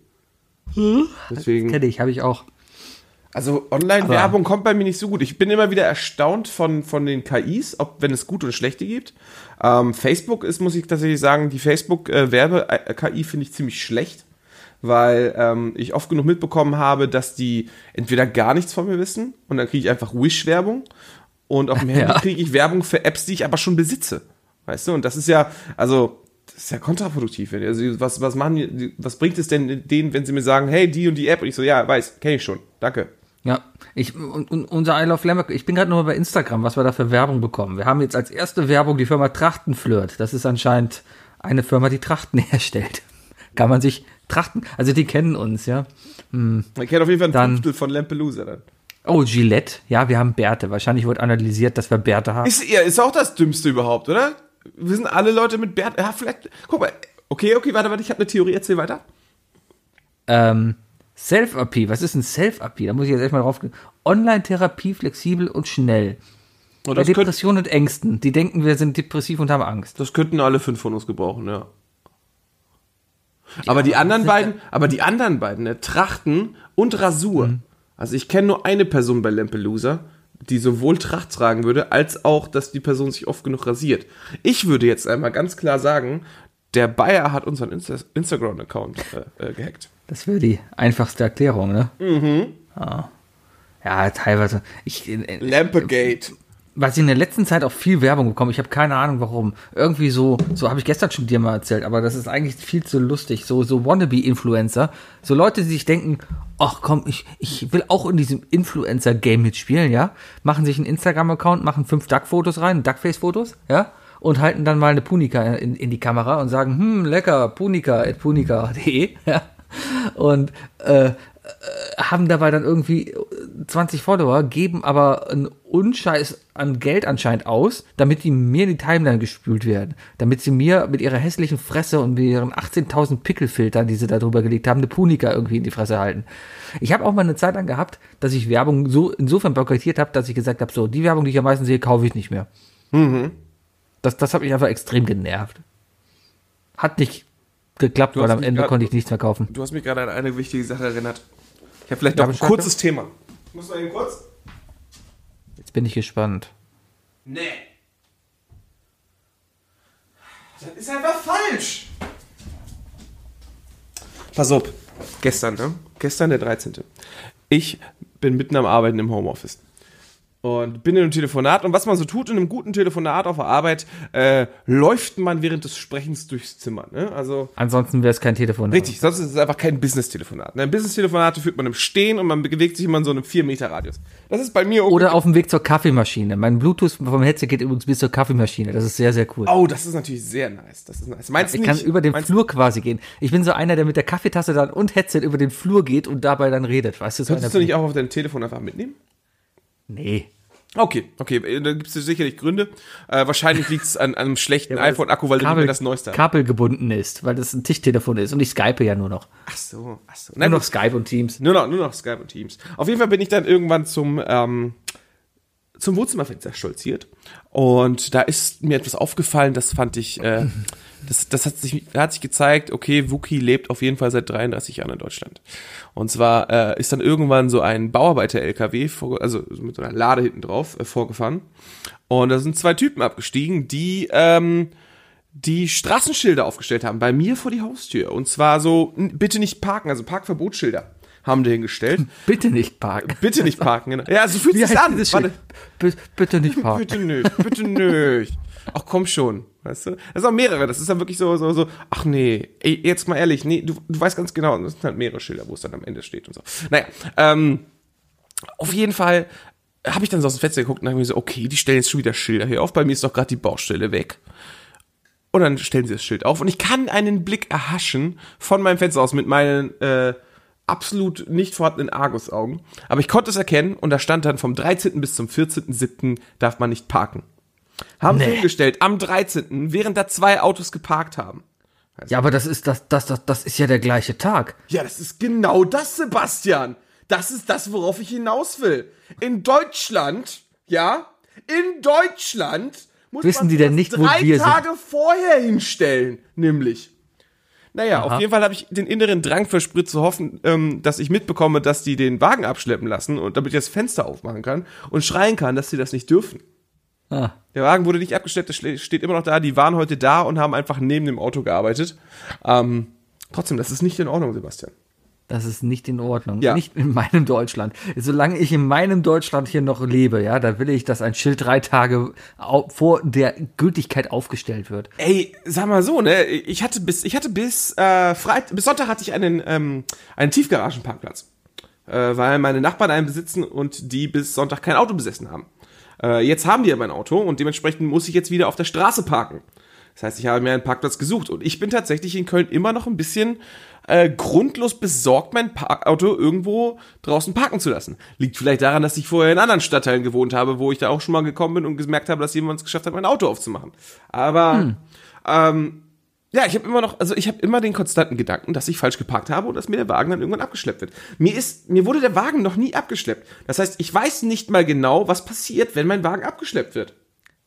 Deswegen, Kenne ich, habe ich auch. Also Online-Werbung kommt bei mir nicht so gut. Ich bin immer wieder erstaunt von, von den KIs, ob wenn es gute und schlechte gibt. Ähm, Facebook ist, muss ich tatsächlich sagen, die Facebook-Werbe-KI finde ich ziemlich schlecht, weil ähm, ich oft genug mitbekommen habe, dass die entweder gar nichts von mir wissen und dann kriege ich einfach Wish-Werbung und auf dem Handy Ja. kriege ich Werbung für Apps, die ich aber schon besitze. Weißt du? Und das ist ja, also Das ist ja kontraproduktiv. Also was, was machen die, was bringt es denn denen, wenn sie mir sagen, hey, die und die App? Und ich so, ja, weiß, kenne ich schon. Danke. Ja, ich, und, und unser I Love Lamberg, ich bin gerade nur bei Instagram, was wir da für Werbung bekommen. Wir haben jetzt als erste Werbung die Firma Trachtenflirt. Das ist anscheinend eine Firma, die Trachten herstellt. Kann man sich Trachten, also die kennen uns, ja. Man kennt auf jeden Fall ein Dann- Fünftel von Lampelusa dann. Oh, Gillette, ja, wir haben Bärte. Wahrscheinlich wird analysiert, dass wir Bärte haben. Ist, ja, ist auch das Dümmste überhaupt, oder? Wir sind alle Leute mit Bert. Ja, vielleicht. Guck mal. Okay, okay, warte, warte, ich habe eine Theorie, erzähl weiter. Ähm, Self-AP, was ist ein Self-AP? Da muss ich jetzt erstmal drauf gehen. Online-Therapie, flexibel und schnell. Und Bei Depressionen und Ängsten. Die denken, wir sind depressiv und haben Angst. das könnten alle fünf von uns gebrauchen, ja. Aber die anderen beiden, aber die anderen beiden, ne, Trachten und Rasur. Also ich kenne nur eine Person bei Lampelusa, die sowohl Tracht tragen würde, als auch, dass die Person sich oft genug rasiert. Ich würde jetzt einmal ganz klar sagen, der Bayer hat unseren Insta Instagram-Account äh, äh, gehackt. Das wäre die einfachste Erklärung, ne? Mhm. Ja, teilweise. Ich, äh, Lampegate. was ich in der letzten Zeit auch viel Werbung bekomme, ich habe keine Ahnung warum. Irgendwie so, so habe ich gestern schon dir mal erzählt, aber das ist eigentlich viel zu lustig. So, so Wannabe-Influencer, so Leute, die sich denken, ach komm, ich, ich will auch in diesem Influencer-Game mitspielen, ja? Machen sich einen Instagram-Account, machen fünf Duck-Fotos rein, Duckface-Fotos, ja? Und halten dann mal eine Punika in, in die Kamera und sagen, hm, lecker, Punika, at punika.de, ja? Und, äh, haben dabei dann irgendwie 20 Follower, geben aber einen Unscheiß an Geld anscheinend aus, damit die mir in die Timeline gespült werden. Damit sie mir mit ihrer hässlichen Fresse und mit ihren 18.000 Pickelfiltern, die sie da drüber gelegt haben, eine Punika irgendwie in die Fresse halten. Ich habe auch mal eine Zeit lang gehabt, dass ich Werbung so insofern boykottiert habe, dass ich gesagt habe, so, die Werbung, die ich am meisten sehe, kaufe ich nicht mehr. Das, das hat mich einfach extrem genervt. Hat nicht geklappt, weil am Ende grad- konnte ich nichts mehr kaufen. Du hast mich gerade an eine wichtige Sache erinnert. Ich habe vielleicht noch ein kurzes Thema. Muss noch eben kurz? Jetzt bin ich gespannt. Nee. Das ist einfach falsch. Pass auf. Gestern, ne? Gestern der 13. Ich bin mitten am Arbeiten im Homeoffice. Und bin in einem Telefonat. Und was man so tut in einem guten Telefonat auf der Arbeit, äh, läuft man während des Sprechens durchs Zimmer. Ne? Also Ansonsten wäre es kein Telefon. Richtig, sonst ist es einfach kein Business-Telefonat. Ne? Business-Telefonate führt man im Stehen und man bewegt sich immer in so einem 4-Meter-Radius. Das ist bei mir Oder auf dem Weg zur Kaffeemaschine. Mein Bluetooth vom Headset geht übrigens bis zur Kaffeemaschine. Das ist sehr, sehr cool. Oh, das ist natürlich sehr nice. Das ist nice. Meinst du ich nicht? kann über den meinst, Flur quasi gehen. Ich bin so einer, der mit der Kaffeetasse dann und Headset über den Flur geht und dabei dann redet. Weißt du, so Könntest du nicht auch auf dein Telefon einfach mitnehmen? Nee. Okay, okay, äh, da gibt es sicherlich Gründe. Äh, wahrscheinlich liegt es an, an einem schlechten iPhone-Akku, weil mehr das Neueste hast. kabelgebunden ist, weil das ein Tischtelefon ist. Und ich skype ja nur noch. Ach so, ach so. Nur Nein, noch Skype und Teams. nur noch, nur noch Skype und Teams. Auf jeden Fall bin ich dann irgendwann zum, ähm, zum Wohnzimmerfenster stolziert. Und da ist mir etwas aufgefallen, das fand ich, äh, das, das hat sich, hat sich gezeigt, okay, Wookie lebt auf jeden Fall seit 33 Jahren in Deutschland. Und zwar äh, ist dann irgendwann so ein Bauarbeiter-LKW, also mit so einer Lade hinten drauf, äh, vorgefahren. Und da sind zwei Typen abgestiegen, die, ähm, die Straßenschilder aufgestellt haben, bei mir vor die Haustür. Und zwar so, bitte nicht parken, also Parkverbotsschilder haben die hingestellt. Bitte nicht parken. Bitte nicht parken, genau. Ja, so fühlt Wie heißt an. bitte nicht parken. Bitte nicht, bitte nicht. Ach komm schon, weißt du? Das sind auch mehrere, das ist dann wirklich so, so, so, ach nee, ey, jetzt mal ehrlich, nee, du, du weißt ganz genau, das sind halt mehrere Schilder, wo es dann am Ende steht und so. Naja, ähm, auf jeden Fall habe ich dann so aus dem Fenster geguckt und habe mir so, okay, die stellen jetzt schon wieder Schilder hier auf, bei mir ist doch gerade die Baustelle weg. Und dann stellen sie das Schild auf und ich kann einen Blick erhaschen von meinem Fenster aus mit meinen äh, absolut nicht vorhandenen Argusaugen. Aber ich konnte es erkennen und da stand dann vom 13. bis zum 14.07. darf man nicht parken. Haben Nee. gestellt am 13., während da zwei Autos geparkt haben. Ja, aber das ist, das, das, das, das ist ja der gleiche Tag. Ja, das ist genau das, Sebastian. Das ist das, worauf ich hinaus will. In Deutschland, ja, in Deutschland muss Wissen man die denn nicht, drei wir sind? Tage vorher hinstellen, nämlich. Naja, auf jeden Fall habe ich den inneren Drang verspürt zu hoffen, ähm, dass ich mitbekomme, dass die den Wagen abschleppen lassen und damit ich das Fenster aufmachen kann und schreien kann, dass sie das nicht dürfen. Ah. Der Wagen wurde nicht abgestellt, das schle- steht immer noch da. Die waren heute da und haben einfach neben dem Auto gearbeitet. Ähm, trotzdem, das ist nicht in Ordnung, Sebastian. Das ist nicht in Ordnung. Ja. Nicht in meinem Deutschland. Solange ich in meinem Deutschland hier noch lebe, ja, da will ich, dass ein Schild drei Tage vor der Gültigkeit aufgestellt wird. Ey, sag mal so, ne? Ich hatte bis, ich hatte bis äh, Freit bis Sonntag hatte ich einen, ähm, einen Tiefgaragenparkplatz. Äh, weil meine Nachbarn einen besitzen und die bis Sonntag kein Auto besessen haben. Äh, jetzt haben die ja mein Auto und dementsprechend muss ich jetzt wieder auf der Straße parken. Das heißt, ich habe mir einen Parkplatz gesucht und ich bin tatsächlich in Köln immer noch ein bisschen äh, grundlos besorgt, mein Parkauto irgendwo draußen parken zu lassen. Liegt vielleicht daran, dass ich vorher in anderen Stadtteilen gewohnt habe, wo ich da auch schon mal gekommen bin und gemerkt habe, dass jemand es geschafft hat, mein Auto aufzumachen. Aber ähm, ja, ich habe immer noch, also ich habe immer den konstanten Gedanken, dass ich falsch geparkt habe und dass mir der Wagen dann irgendwann abgeschleppt wird. Mir ist, mir wurde der Wagen noch nie abgeschleppt. Das heißt, ich weiß nicht mal genau, was passiert, wenn mein Wagen abgeschleppt wird.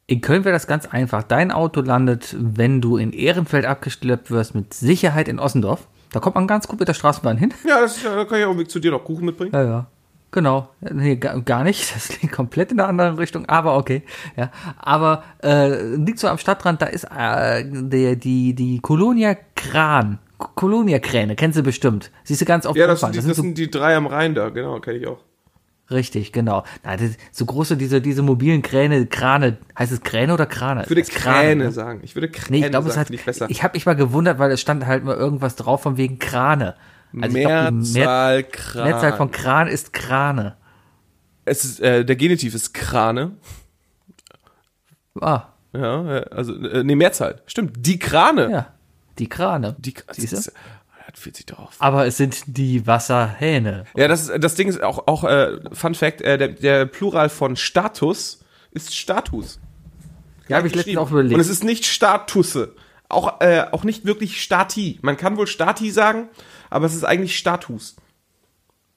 In Köln wäre das ganz einfach. Dein Auto landet, wenn du in Ehrenfeld abgeschleppt wirst, mit Sicherheit in Ossendorf. Da kommt man ganz gut mit der Straßenbahn hin. Ja, das ist, da kann ich auch mit zu dir noch Kuchen mitbringen. Ja, ja. Genau. Nee, gar, nicht. Das liegt komplett in der anderen Richtung, aber okay. Ja. Aber äh, liegt so am Stadtrand, da ist äh, der, die, die Colonia Kran. Colonia Kräne, kennst du bestimmt. Siehst du ganz oft Ja, das, sind die, das sind die drei am Rhein da, genau, kenne ich auch. so, richtig, genau. Na, das, so große, diese, diese mobilen Kräne, Krane, heißt es Kräne oder Krane? Ich würde Das Kräne ne? sagen. Ich würde Kräne Nee, ich glaube, es sagen, hat, finde ich besser. ich habe mich mal gewundert, weil es stand halt mal irgendwas drauf von wegen Krane. Also ich glaub, Mehrzahl Kran. Mehrzahl von Kran ist Krane. es ist, äh, der Genitiv ist Krane. Ah, Ja, äh, also, äh, nee, Mehrzahl. Stimmt, die Krane. ja. Die Krane. Die, das ist- hat 40 drauf. Aber es sind die Wasserhähne. Ja, das, ist- das Ding ist auch, auch äh, Fun Fact, äh, der, der Plural von Status ist Status. Ja, habe ich letztens auch überlegt. Und es ist nicht Statusse. Auch, äh, auch nicht wirklich Stati. Man kann wohl Stati sagen, aber es ist eigentlich Status.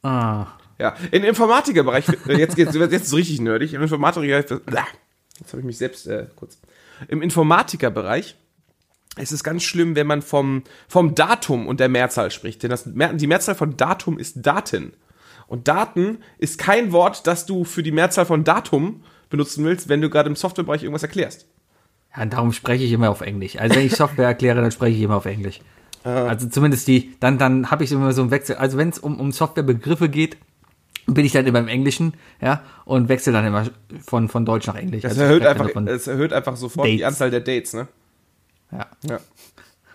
ah. Ja, im Informatikerbereich, äh, jetzt geht's jetzt ist es richtig nerdig, im Informatikerbereich, jetzt habe ich mich selbst äh, kurz. Im Informatikerbereich ist es ganz schlimm, wenn man vom, vom Datum und der Mehrzahl spricht, denn das, die Mehrzahl von Datum ist Daten. Und Daten ist kein Wort, das du für die Mehrzahl von Datum benutzen willst, wenn du gerade im Softwarebereich irgendwas erklärst. Ja, darum spreche ich immer auf Englisch. Also wenn ich Software erkläre, dann spreche ich immer auf Englisch. Also zumindest die, dann, dann habe ich immer so einen Wechsel. Also wenn es um, um Softwarebegriffe geht, bin ich dann immer im Englischen, ja, und wechsle dann immer von, von Deutsch nach Englisch. Das Also erhöht einfach, erhöht einfach sofort die Dates. Anzahl der Dates, ne? ja. Ja.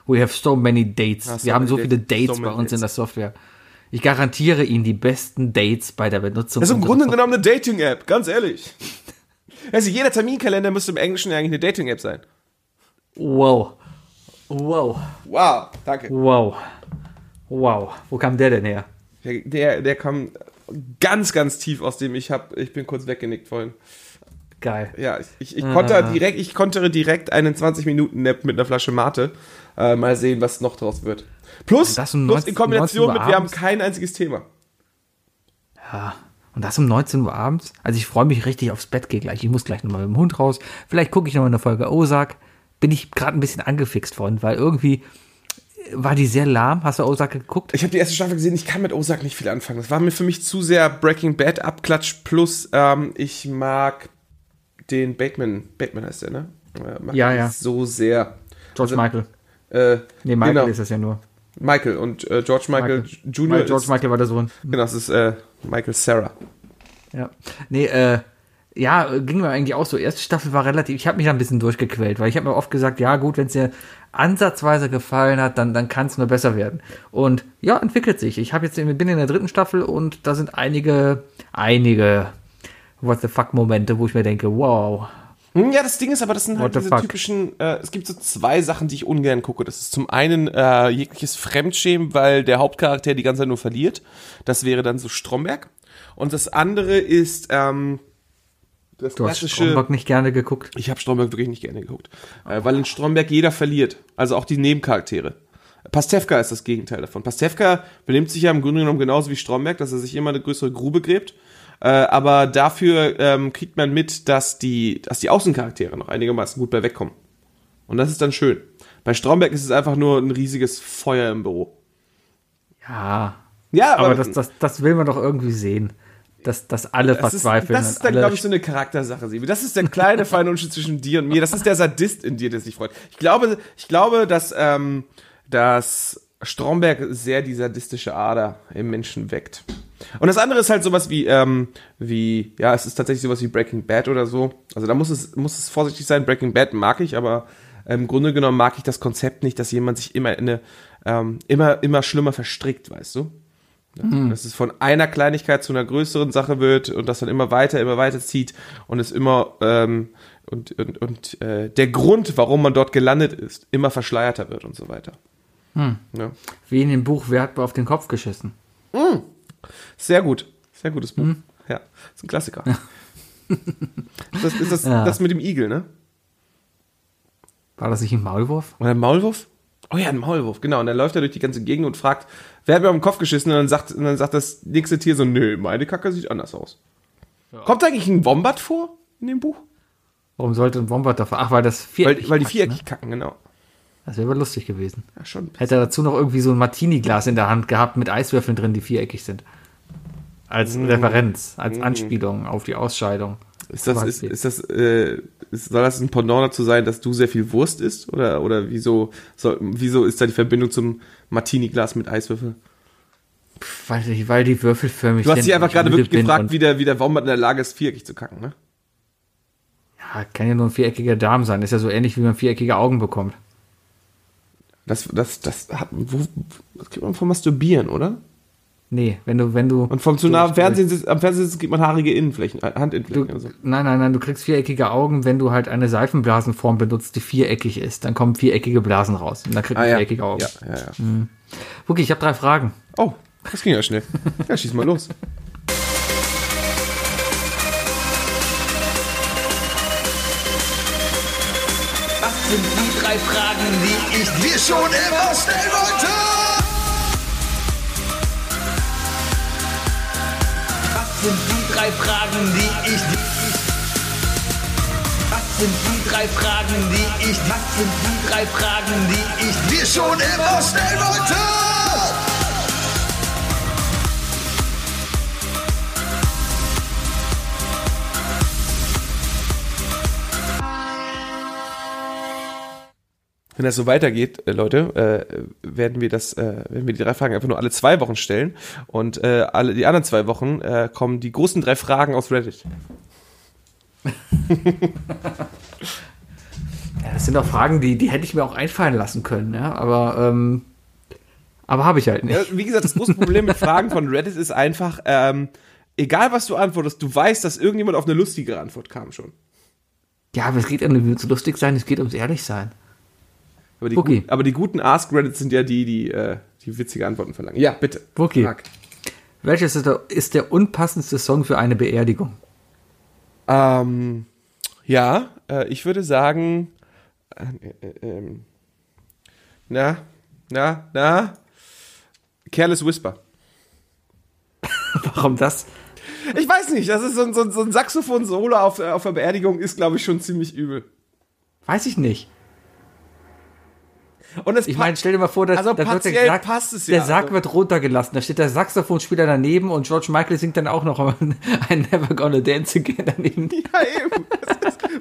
We have so many dates. Ah, so Wir haben so viele dates. Dates So bei uns in der dates. Software. Ich garantiere Ihnen die besten Dates bei der Benutzung. Das ist im Grunde genommen eine Dating-App, ganz ehrlich. Also jeder Terminkalender müsste im Englischen eigentlich eine Dating-App sein. Wow. Wow. Wow, danke. Wow. Wow. Wo kam der denn her? Der, der, der kam ganz, ganz tief aus dem ich hab, ich bin kurz weggenickt vorhin. Geil. Ja, ich, ich, ich konnte direkt, ich konnte direkt einen 20 Minuten Nap mit einer Flasche Mate. Äh, mal sehen, was noch draus wird. Plus, Das plus 19 in Kombination 19 mit, wir haben kein einziges Thema. Ja. Und das um 19 Uhr abends? Also ich freue mich richtig aufs Bett, gehe gleich. Ich muss gleich nochmal mit dem Hund raus. Vielleicht gucke ich nochmal eine Folge Ozark. Bin ich gerade ein bisschen angefixt von, weil irgendwie war die sehr lahm. Hast du Ozark geguckt? Ich habe die erste Staffel gesehen, ich kann mit Ozark nicht viel anfangen. Das war mir für mich zu sehr Breaking Bad Abklatsch plus ähm, ich mag den Bateman, Bateman heißt der, ne? Äh, mag Ja, ja. So sehr. George Michael. Äh, Nee, Michael genau, ist das ja nur. Michael und äh, George Michael, Jr. Michael, George ist, Michael war der Sohn. Genau, das ist äh, Michael Sarah. Ja. Nee, äh, ja, ging mir eigentlich auch so. Erste Staffel war relativ, ich habe mich da ein bisschen durchgequält, weil ich habe mir oft gesagt, ja gut, wenn es dir ansatzweise gefallen hat, dann, dann kann es nur besser werden. Und ja, entwickelt sich. Ich habe jetzt, bin in der dritten Staffel und da sind einige, einige What the fuck Momente, wo ich mir denke, wow. Hm, Ja, das Ding ist aber, das sind halt diese fuck? typischen, äh, es gibt so zwei Sachen, die ich ungern gucke. Das ist zum einen äh, jegliches Fremdschämen, weil der Hauptcharakter die ganze Zeit nur verliert. Das wäre dann so Stromberg. Und das andere ist ähm, das Du hast klassische... Stromberg nicht gerne geguckt. Ich habe Stromberg wirklich nicht gerne geguckt. Äh, weil in Stromberg jeder verliert. Also auch die Nebencharaktere. Pastewka ist das Gegenteil davon. Pastewka benimmt sich ja im Grunde genommen genauso wie Stromberg, dass er sich immer eine größere Grube gräbt. Äh, aber dafür ähm, kriegt man mit, dass die, dass die Außencharaktere noch einigermaßen gut bei wegkommen. Und das ist dann schön. Bei Stromberg ist es einfach nur ein riesiges Feuer im Büro. Ja. Ja, Aber das, das, das will man doch irgendwie sehen. Dass, dass alle Das ist, verzweifeln. das ist dann, glaube ich, so eine Charaktersache, Sibi. Das ist der kleine feine Unterschied zwischen dir und mir. Das ist der Sadist in dir, der sich freut. Ich glaube, ich glaube, dass, ähm, dass Stromberg sehr die sadistische Ader im Menschen weckt. Und das andere ist halt sowas wie, ähm, wie, ja, es ist tatsächlich sowas wie Breaking Bad oder so. Also da muss es, muss es vorsichtig sein. Breaking Bad mag ich, aber im Grunde genommen mag ich das Konzept nicht, dass jemand sich immer in eine, ähm, immer, immer schlimmer verstrickt, weißt du? Ja, Dass es von einer Kleinigkeit zu einer größeren Sache wird und das dann immer weiter, immer weiter zieht und es immer ähm, und, und, und äh, der Grund, warum man dort gelandet ist, immer verschleierter wird und so weiter. Ja. Wie in dem Buch Wer hat mir auf den Kopf geschissen? Sehr gut. Sehr gutes Buch. Ja, ist ein Klassiker. Das ist das, Ja. das mit dem Igel, ne? War das nicht ein Maulwurf? Oder ein Maulwurf? Oh ja, ein Maulwurf, genau. Und dann läuft er durch die ganze Gegend und fragt, wer hat mir auf den Kopf geschissen? Und dann sagt, und dann sagt das nächste Tier so, nö, meine Kacke sieht anders aus. Kommt eigentlich ein Wombat vor in dem Buch? Warum sollte ein Wombat davon? Ach, weil das viereckig Weil, weil die viereckig Ne? kacken, genau. Das wäre aber lustig gewesen. Ja, schon. Hätte er dazu noch irgendwie so ein Martini-Glas in der Hand gehabt mit Eiswürfeln drin, die viereckig sind. Als Mm. Referenz, als Anspielung auf die Ausscheidung. Ist das, ist, ist das, äh, ist, soll das ein Pendant dazu sein, dass du sehr viel Wurst isst? Oder, oder wieso, soll, wieso ist da die Verbindung zum Martini-Glas mit Eiswürfel? Weil die, weil die würfelförmig Du hast sind dich einfach gerade wirklich gefragt, wie der, wie der Wombat in der Lage ist, viereckig zu kacken, ne? Ja, kann ja nur ein viereckiger Darm sein. Ist ja so ähnlich, wie man viereckige Augen bekommt. Das, das, das hat, wo, das kriegt man vom Masturbieren, oder? Nee, wenn du, wenn du. Und vom zu nah am Fernsehen sitzt, am Fernsehen sitzt, kriegt man haarige Innenflächen, äh, Du, Handinnenflächen. Also. nein, nein, nein, du kriegst viereckige Augen, wenn du halt eine Seifenblasenform benutzt, die viereckig ist. Dann kommen viereckige Blasen raus. Und dann kriegt man Ah, ja. viereckige Augen. Ja, ja, ja. Okay, ich habe drei Fragen. Oh, das ging ja schnell. Ja, schieß mal los. Was sind die drei Fragen, die ich dir schon immer stellen wollte? Was sind die drei Fragen, die ich Was sind die drei Fragen, die ich Was sind die drei Fragen, die ich dir schon immer stellen wollte? Wenn das so weitergeht, äh, Leute, äh, werden wir das, äh, werden wir die drei Fragen einfach nur alle zwei Wochen stellen. Und äh, alle die anderen zwei Wochen äh, kommen die großen drei Fragen aus Reddit. Ja, das sind auch Fragen, die, die hätte ich mir auch einfallen lassen können, ja. Aber, ähm, aber habe ich halt nicht. Ja, wie gesagt, das große Problem mit Fragen von Reddit ist einfach, ähm, egal was du antwortest, du weißt, dass irgendjemand auf eine lustigere Antwort kam schon. Ja, aber es geht ja nicht ums lustig sein, es geht ums ehrlich sein. Aber die, Okay. aber die guten Ask Reddits sind ja die, die, äh, die witzige Antworten verlangen. Ja, bitte. Okay. Frag. Welches ist der, ist der unpassendste Song für eine Beerdigung? Ähm, ja, äh, ich würde sagen, äh, äh, ähm, na, na, na, Careless Whisper. Warum das? Ich weiß nicht, das ist so ein, so ein, so ein Saxophon-Solo auf, äh, auf der Beerdigung ist, glaube ich, schon ziemlich übel. Weiß ich nicht. Und es Ich meine, stell dir mal vor, dass Also da wird der Sarg, passt es der ja, Sarg also- wird runtergelassen. Da steht der Saxophonspieler daneben und George Michael singt dann auch noch ein Never Gonna Dance Again daneben. Ja, eben.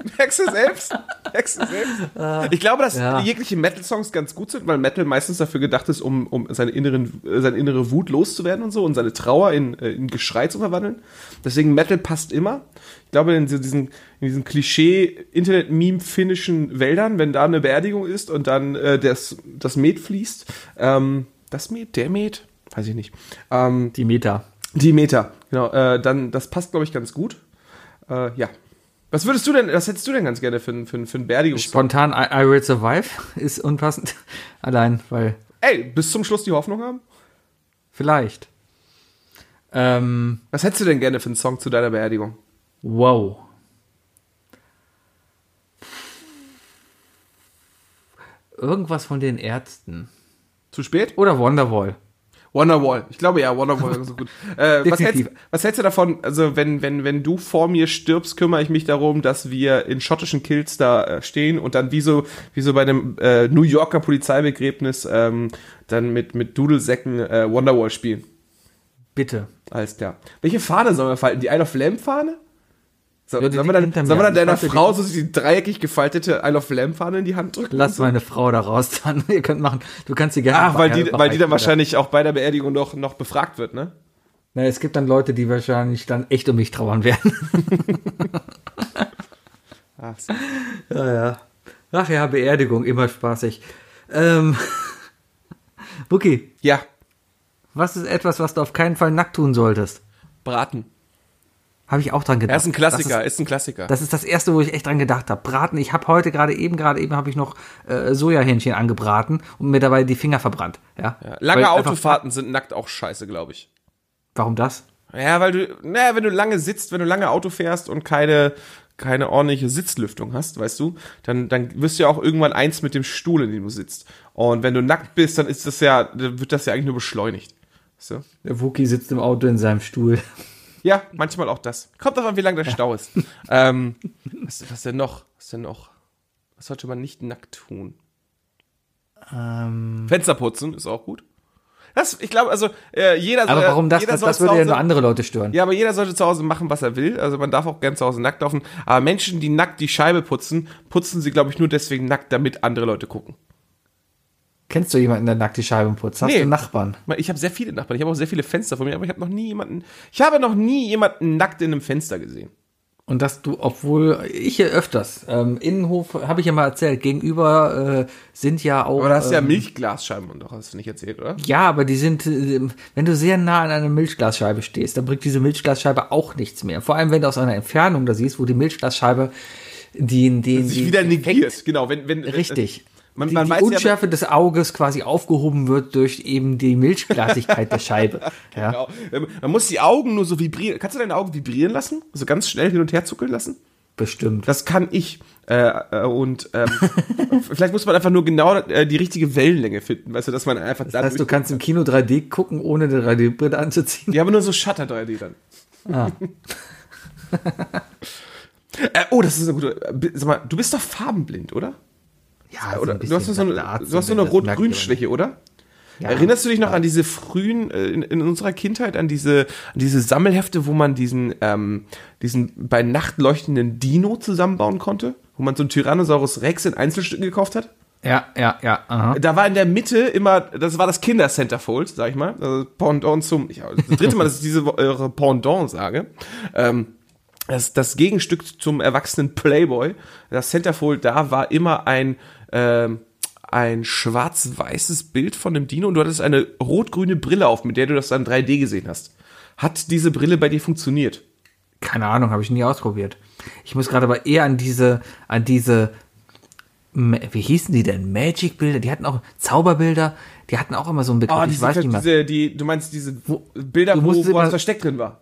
Merkst du selbst? Merkst du selbst? Ich glaube, dass Ja. jegliche Metal-Songs ganz gut sind, weil Metal meistens dafür gedacht ist, um, um seine, inneren, seine innere Wut loszuwerden und so und seine Trauer in, äh, in Geschrei zu verwandeln. Deswegen Metal passt immer. Ich glaube, in diesen, in diesen Klischee-Internet-Meme-finnischen Wäldern, wenn da eine Beerdigung ist und dann äh, das, das Met fließt, ähm, das Met, der Met, weiß ich nicht, ähm, Die Meta. die Meter, genau. Äh, dann, das passt, glaube ich, ganz gut. Äh, ja. Was würdest du denn, was hättest du denn ganz gerne für, ein- für, für ein Beerdigungs... Spontan I, I Will Survive ist unpassend. Allein, weil Ey, bis zum Schluss die Hoffnung haben? vielleicht. Ähm, Was hättest du denn gerne für einen Song zu deiner Beerdigung? wow. Irgendwas von den Ärzten. Zu spät? Oder Wonderwall. Wonderwall. Ich glaube ja, Wonderwall ist so gut. Äh, was, hältst, was hältst du davon, also wenn, wenn, wenn du vor mir stirbst, kümmere ich mich darum, dass wir in schottischen Kills da äh, stehen und dann wie so, wie so bei einem äh, New Yorker Polizeibegräbnis ähm, dann mit, mit Dudelsäcken äh, Wonderwall spielen. Bitte. Alles klar. Welche Fahne sollen wir falten? Die Isle of Lamb Fahne? So, die sollen wir dann, sollen wir dann deiner Frau so die dreieckig gefaltete Isle of Lamb Fahne in die Hand drücken? Lass meine Frau da raus dann. Ihr könnt machen. Du kannst sie gerne. Ach, weil die, weil die dann wahrscheinlich auch bei der Beerdigung noch, noch befragt wird, ne? Na, es gibt dann Leute, die wahrscheinlich dann echt um mich trauern werden. Ach, so. Ja, ja. Ach ja, Beerdigung, immer spaßig. Ähm, Buki, Ja, was ist etwas, was du auf keinen Fall nackt tun solltest? Braten. Habe ich auch dran gedacht. Er ist ein Klassiker, Das ist, ist ein Klassiker. das ist das erste, wo ich echt dran gedacht habe. Braten. Ich habe heute gerade eben, gerade eben habe ich noch äh, Sojahähnchen angebraten und mir dabei die Finger verbrannt. Ja. ja, lange Weil einfach- Autofahrten sind nackt auch scheiße, glaube ich. Warum das? Ja, weil du, naja, wenn du lange sitzt, wenn du lange Auto fährst und keine, keine ordentliche Sitzlüftung hast, weißt du, dann, dann wirst du ja auch irgendwann eins mit dem Stuhl, in dem du sitzt. Und wenn du nackt bist, dann ist das ja, dann wird das ja eigentlich nur beschleunigt. Du? Der Wookie sitzt im Auto in seinem Stuhl. Ja, manchmal auch das. Kommt davon, wie lang der Stau ist. ähm, was, was denn noch? Was denn noch? Was sollte man nicht nackt tun? Ähm, Fenster putzen ist auch gut. Das, ich glaube, also äh, jeder aber warum das? jeder Das, das würde ja nur andere Leute stören. Ja, aber jeder sollte zu Hause machen, was er will. Also man darf auch gern zu Hause nackt laufen. Aber Menschen, die nackt die Scheibe putzen, putzen sie, glaube ich, nur deswegen nackt, damit andere Leute gucken. Kennst du jemanden, der nackt die Scheiben putzt? Hast Nee. du Nachbarn? Ich habe sehr viele Nachbarn. Ich habe auch sehr viele Fenster von mir, aber ich habe noch nie jemanden. Ich habe noch nie jemanden nackt in einem Fenster gesehen. Und dass du, obwohl ich hier öfters, ähm, Innenhof, habe ich ja mal erzählt, gegenüber äh, sind ja auch. Aber da hast du ja ähm, Milchglasscheiben und doch, hast du nicht erzählt, oder? Ja, aber die sind, äh, wenn du sehr nah an einer Milchglasscheibe stehst, dann bringt diese Milchglasscheibe auch nichts mehr. Vor allem, wenn du aus einer Entfernung da siehst, wo die Milchglasscheibe den, den, Sich den wieder negiert. Genau, wenn, wenn Richtig. Man, die man die weiß ja, Unschärfe des Auges quasi aufgehoben wird durch eben die Milchglasigkeit der Scheibe. Ja. Genau. Ähm, Man muss die Augen nur so vibrieren. Kannst du deine Augen vibrieren lassen? Also ganz schnell hin und her zuckeln lassen? Bestimmt. Das kann ich. Äh, äh, und ähm, vielleicht muss man einfach nur genau äh, die richtige Wellenlänge finden. Weißt du, dass man einfach Das heißt, du kannst im Kino 3D gucken, ohne eine 3D-Brille anzuziehen. Die haben nur so Shutter 3D dann. Ah. äh, oh, das ist eine gute. äh, Sag mal, du bist doch farbenblind, oder? Ja, oder du hast so eine, du hast so eine Rot-Grün-Schwäche, oder? Ja. Erinnerst du dich noch an diese frühen, äh, in, in unserer Kindheit, an diese, an diese Sammelhefte, wo man diesen, ähm, diesen bei Nacht leuchtenden Dino zusammenbauen konnte? Wo man so einen Tyrannosaurus Rex in Einzelstücken gekauft hat? Ja, ja, ja. Aha. Da war in der Mitte immer, das war das Kinder-Centerfold, sag ich mal. Also Pendant zum, ich, das dritte Mal, dass ich diese äh, Pendant sage. Ähm, das, das Gegenstück zum erwachsenen Playboy, das Centerfold, da war immer ein, ähm, ein schwarz-weißes Bild von dem Dino und du hattest eine rot-grüne Brille auf, mit der du das dann 3D gesehen hast. Hat diese Brille bei dir funktioniert? Keine Ahnung, habe ich nie ausprobiert. Ich muss gerade aber eher an diese, an diese, wie hießen die denn? Magic-Bilder, die hatten auch Zauberbilder, die hatten auch immer so einen Begriff, Oh, ich weiß nicht mehr. diese, die, du meinst diese Bilder, wo, musstest wo was immer- versteckt drin war?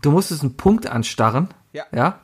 Du musstest einen Punkt anstarren, Ja. ja,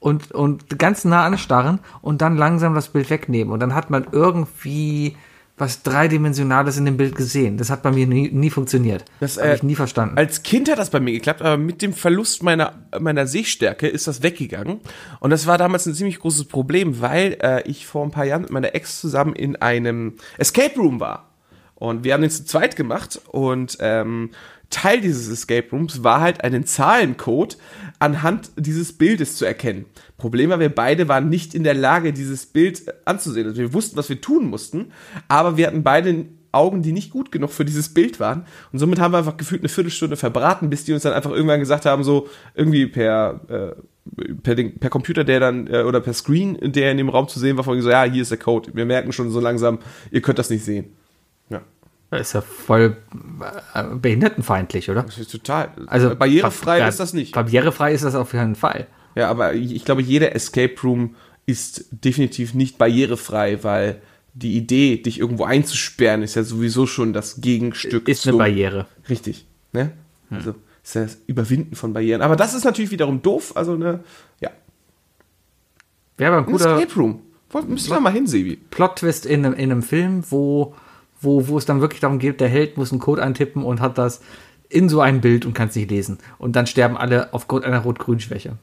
und, und ganz nah anstarren und dann langsam das Bild wegnehmen. Und dann hat man irgendwie was Dreidimensionales in dem Bild gesehen. Das hat bei mir nie, nie funktioniert. Das, Das habe äh, ich nie verstanden. Als Kind hat das bei mir geklappt, aber mit dem Verlust meiner, meiner Sehstärke ist das weggegangen. Und das war damals ein ziemlich großes Problem, weil äh, ich vor ein paar Jahren mit meiner Ex zusammen in einem Escape Room war. Und wir haben den zu zweit gemacht und ähm, Teil dieses Escape Rooms war halt einen Zahlencode anhand dieses Bildes zu erkennen. Problem war, wir beide waren nicht in der Lage, dieses Bild äh, anzusehen. Also wir wussten, was wir tun mussten, aber wir hatten beide Augen, die nicht gut genug für dieses Bild waren. Und somit haben wir einfach gefühlt eine Viertelstunde verbraten, bis die uns dann einfach irgendwann gesagt haben, so irgendwie per, äh, per, Ding, per Computer, der dann, äh, oder per Screen, der in dem Raum zu sehen war, von so, ja, hier ist der Code. Wir merken schon so langsam, ihr könnt das nicht sehen. Ja. Das ist ja voll äh, behindertenfeindlich, oder? Das ist total. Also barrierefrei bar- ist das nicht. Barrierefrei ist das auf jeden Fall. Ja, aber ich glaube, jeder Escape Room ist definitiv nicht barrierefrei, weil die Idee, dich irgendwo einzusperren, ist ja sowieso schon das Gegenstück Ist eine Barriere. Richtig. Ne? Also ist ja das Überwinden von Barrieren. Aber das ist natürlich wiederum doof. Also eine, ja. Wäre aber ein guter Escape Room. Müsste man mal hin, Sebi. Plot-Twist in, einem- in einem Film, wo, wo, wo es dann wirklich darum geht, der Held muss einen Code eintippen und hat das in so einem Bild und kann es nicht lesen. Und dann sterben alle aufgrund einer Rot-Grün-Schwäche.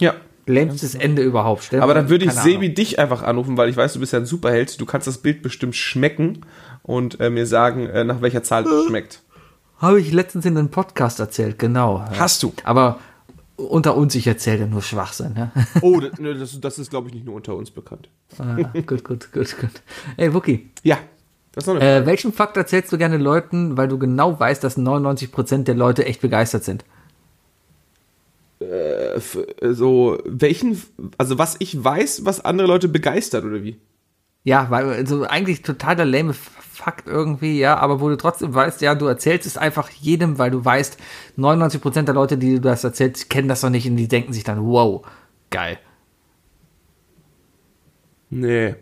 Ja. Lähmstes Ende überhaupt. Stell Aber dann würde ich Sebi Ahnung. dich einfach anrufen, weil ich weiß, du bist ja ein Superheld. Du kannst das Bild bestimmt schmecken und äh, mir sagen, äh, nach welcher Zahl es schmeckt. Habe ich letztens in einem Podcast erzählt, genau. Hast du? Aber unter uns, ich erzähle nur Schwachsinn. Ja? Oh, das, ne, das, das ist, glaube ich, nicht nur unter uns bekannt. Ah, gut, gut, gut, gut. Ey, Wookie, Ja, äh, welchen Fakt erzählst du gerne Leuten, weil du genau weißt, dass 99% der Leute echt begeistert sind? F- so, welchen, also was ich weiß, was andere Leute begeistert, oder wie? Ja, weil also eigentlich totaler lame Fakt irgendwie, ja, aber wo du trotzdem weißt, ja, du erzählst es einfach jedem, weil du weißt, 99% der Leute, die du das erzählst, kennen das noch nicht und die denken sich dann, wow, geil. Nee.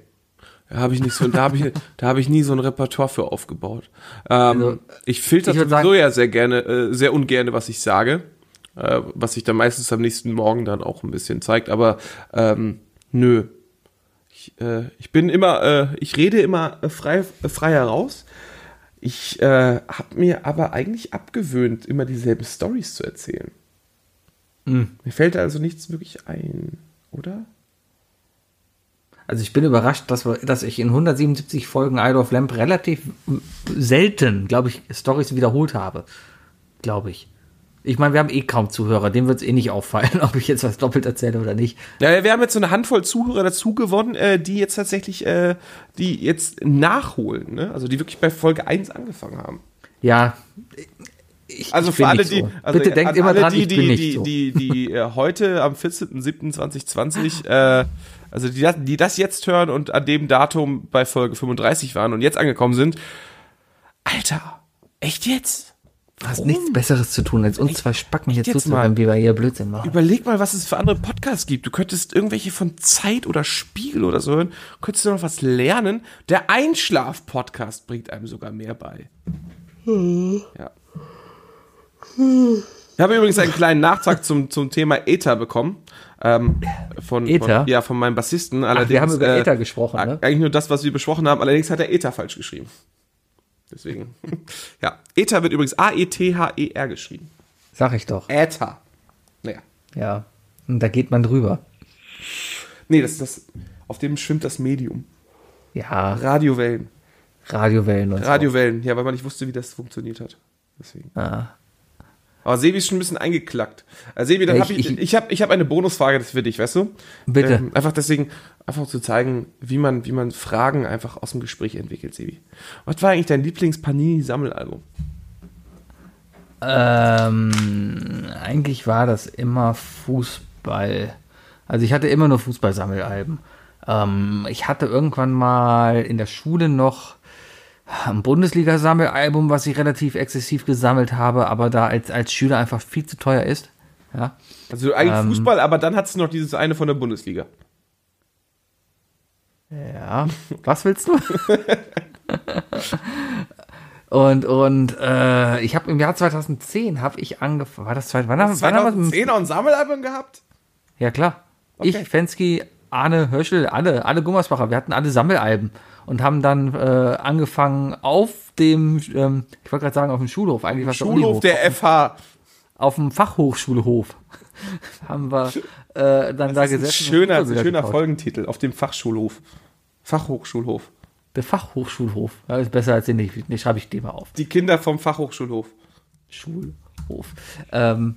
Da habe ich nicht so, da habe ich, da habe ich nie so ein Repertoire für aufgebaut. Ähm, Also, ich filter sowieso ja sehr gerne, äh, sehr ungerne, was ich sage, äh, was sich dann meistens am nächsten Morgen dann auch ein bisschen zeigt. Aber ähm, nö, ich, äh, ich bin immer, äh, ich rede immer äh, frei, äh, frei heraus. Ich äh, habe mir aber eigentlich abgewöhnt, immer dieselben Stories zu erzählen. Hm. Mir fällt also nichts wirklich ein, oder? Also ich bin überrascht, dass, wir, dass ich in 177 Folgen Isle of Lamp relativ selten, glaube ich, Stories wiederholt habe. Glaube ich. Ich meine, wir haben eh kaum Zuhörer, dem wird es eh nicht auffallen, ob ich jetzt was doppelt erzähle oder nicht. Ja, wir haben jetzt so eine Handvoll Zuhörer dazu gewonnen, äh, die jetzt tatsächlich, äh, die jetzt nachholen, ne? Also die wirklich bei Folge 1 angefangen haben. Ja. Ich, Also ich für bin alle, nicht die, so. also Bitte denkt immer alle dran, die, ich die, bin nicht die, so. die, die, äh, heute am 14.07.2020, äh, also die, das- die das jetzt hören und an dem Datum bei Folge 35 waren und jetzt angekommen sind, Alter, echt jetzt? Du hast nichts Besseres zu tun, als uns zwei Spacken hier zuzuhören, wie wir hier Blödsinn machen. Überleg mal, was es für andere Podcasts gibt. Du könntest irgendwelche von Zeit oder Spiegel oder so hören, könntest du noch was lernen. Der Einschlaf-Podcast bringt einem sogar mehr bei. Ja. Ich habe übrigens einen kleinen Nachtrag zum, zum Thema Ether bekommen. Ähm, von, Ether? Von, ja, von meinem Bassisten. Allerdings, wir haben über äh, Ether gesprochen, ne? Eigentlich nur das, was wir besprochen haben. Allerdings hat er Ether falsch geschrieben. Deswegen. ja. Ether wird übrigens A-E-T-H-E-R geschrieben. Sag ich doch. Äther. Naja. Ja. Und da geht man drüber. Nee, das das. Auf dem schwimmt das Medium. Ja, Radiowellen. Radiowellen und Radiowellen, ja, weil man nicht wusste, wie das funktioniert hat. Deswegen. so. Ah. Aber Sebi ist schon ein bisschen eingeklackt. Also Sebi, dann Ja, habe ich- ich, ich, habe ich hab eine Bonusfrage für dich, weißt du? Bitte. Ähm, einfach deswegen, einfach zu zeigen, wie man, wie man Fragen einfach aus dem Gespräch entwickelt, Sebi. Was war eigentlich dein Lieblings-Panini-Sammelalbum? Ähm, eigentlich war das immer Fußball. Also ich hatte immer nur Fußballsammelalben. Ähm, ich hatte irgendwann mal in der Schule noch ein Bundesliga-Sammelalbum, was ich relativ exzessiv gesammelt habe, aber da als, als Schüler einfach viel zu teuer ist. Ja. Also eigentlich Ähm. Fußball, aber dann hattest du noch dieses eine von der Bundesliga. Ja, was willst du? und und äh, ich habe im Jahr 2010 habe ich angefangen. War das zwei, wann, haben- wann haben 2010 ein Sammelalbum gehabt? Ja, klar. Okay. Ich, Fensky, Arne Höschel, alle, alle Gummersbacher, wir hatten alle Sammelalben und haben dann äh, angefangen auf dem, ähm, ich wollte gerade sagen, auf dem Schulhof, eigentlich was Schulhof der FH. auf dem Fachhochschulhof haben wir äh, dann da Das ist ein gesessen. und schöner, wieder schöner geschaut. Folgentitel auf dem Fachschulhof. Fachhochschulhof. Der Fachhochschulhof. Ja, ist besser als den nicht. Den schreibe ich dir mal auf. Die Kinder vom Fachhochschulhof. Schulhof. Ähm,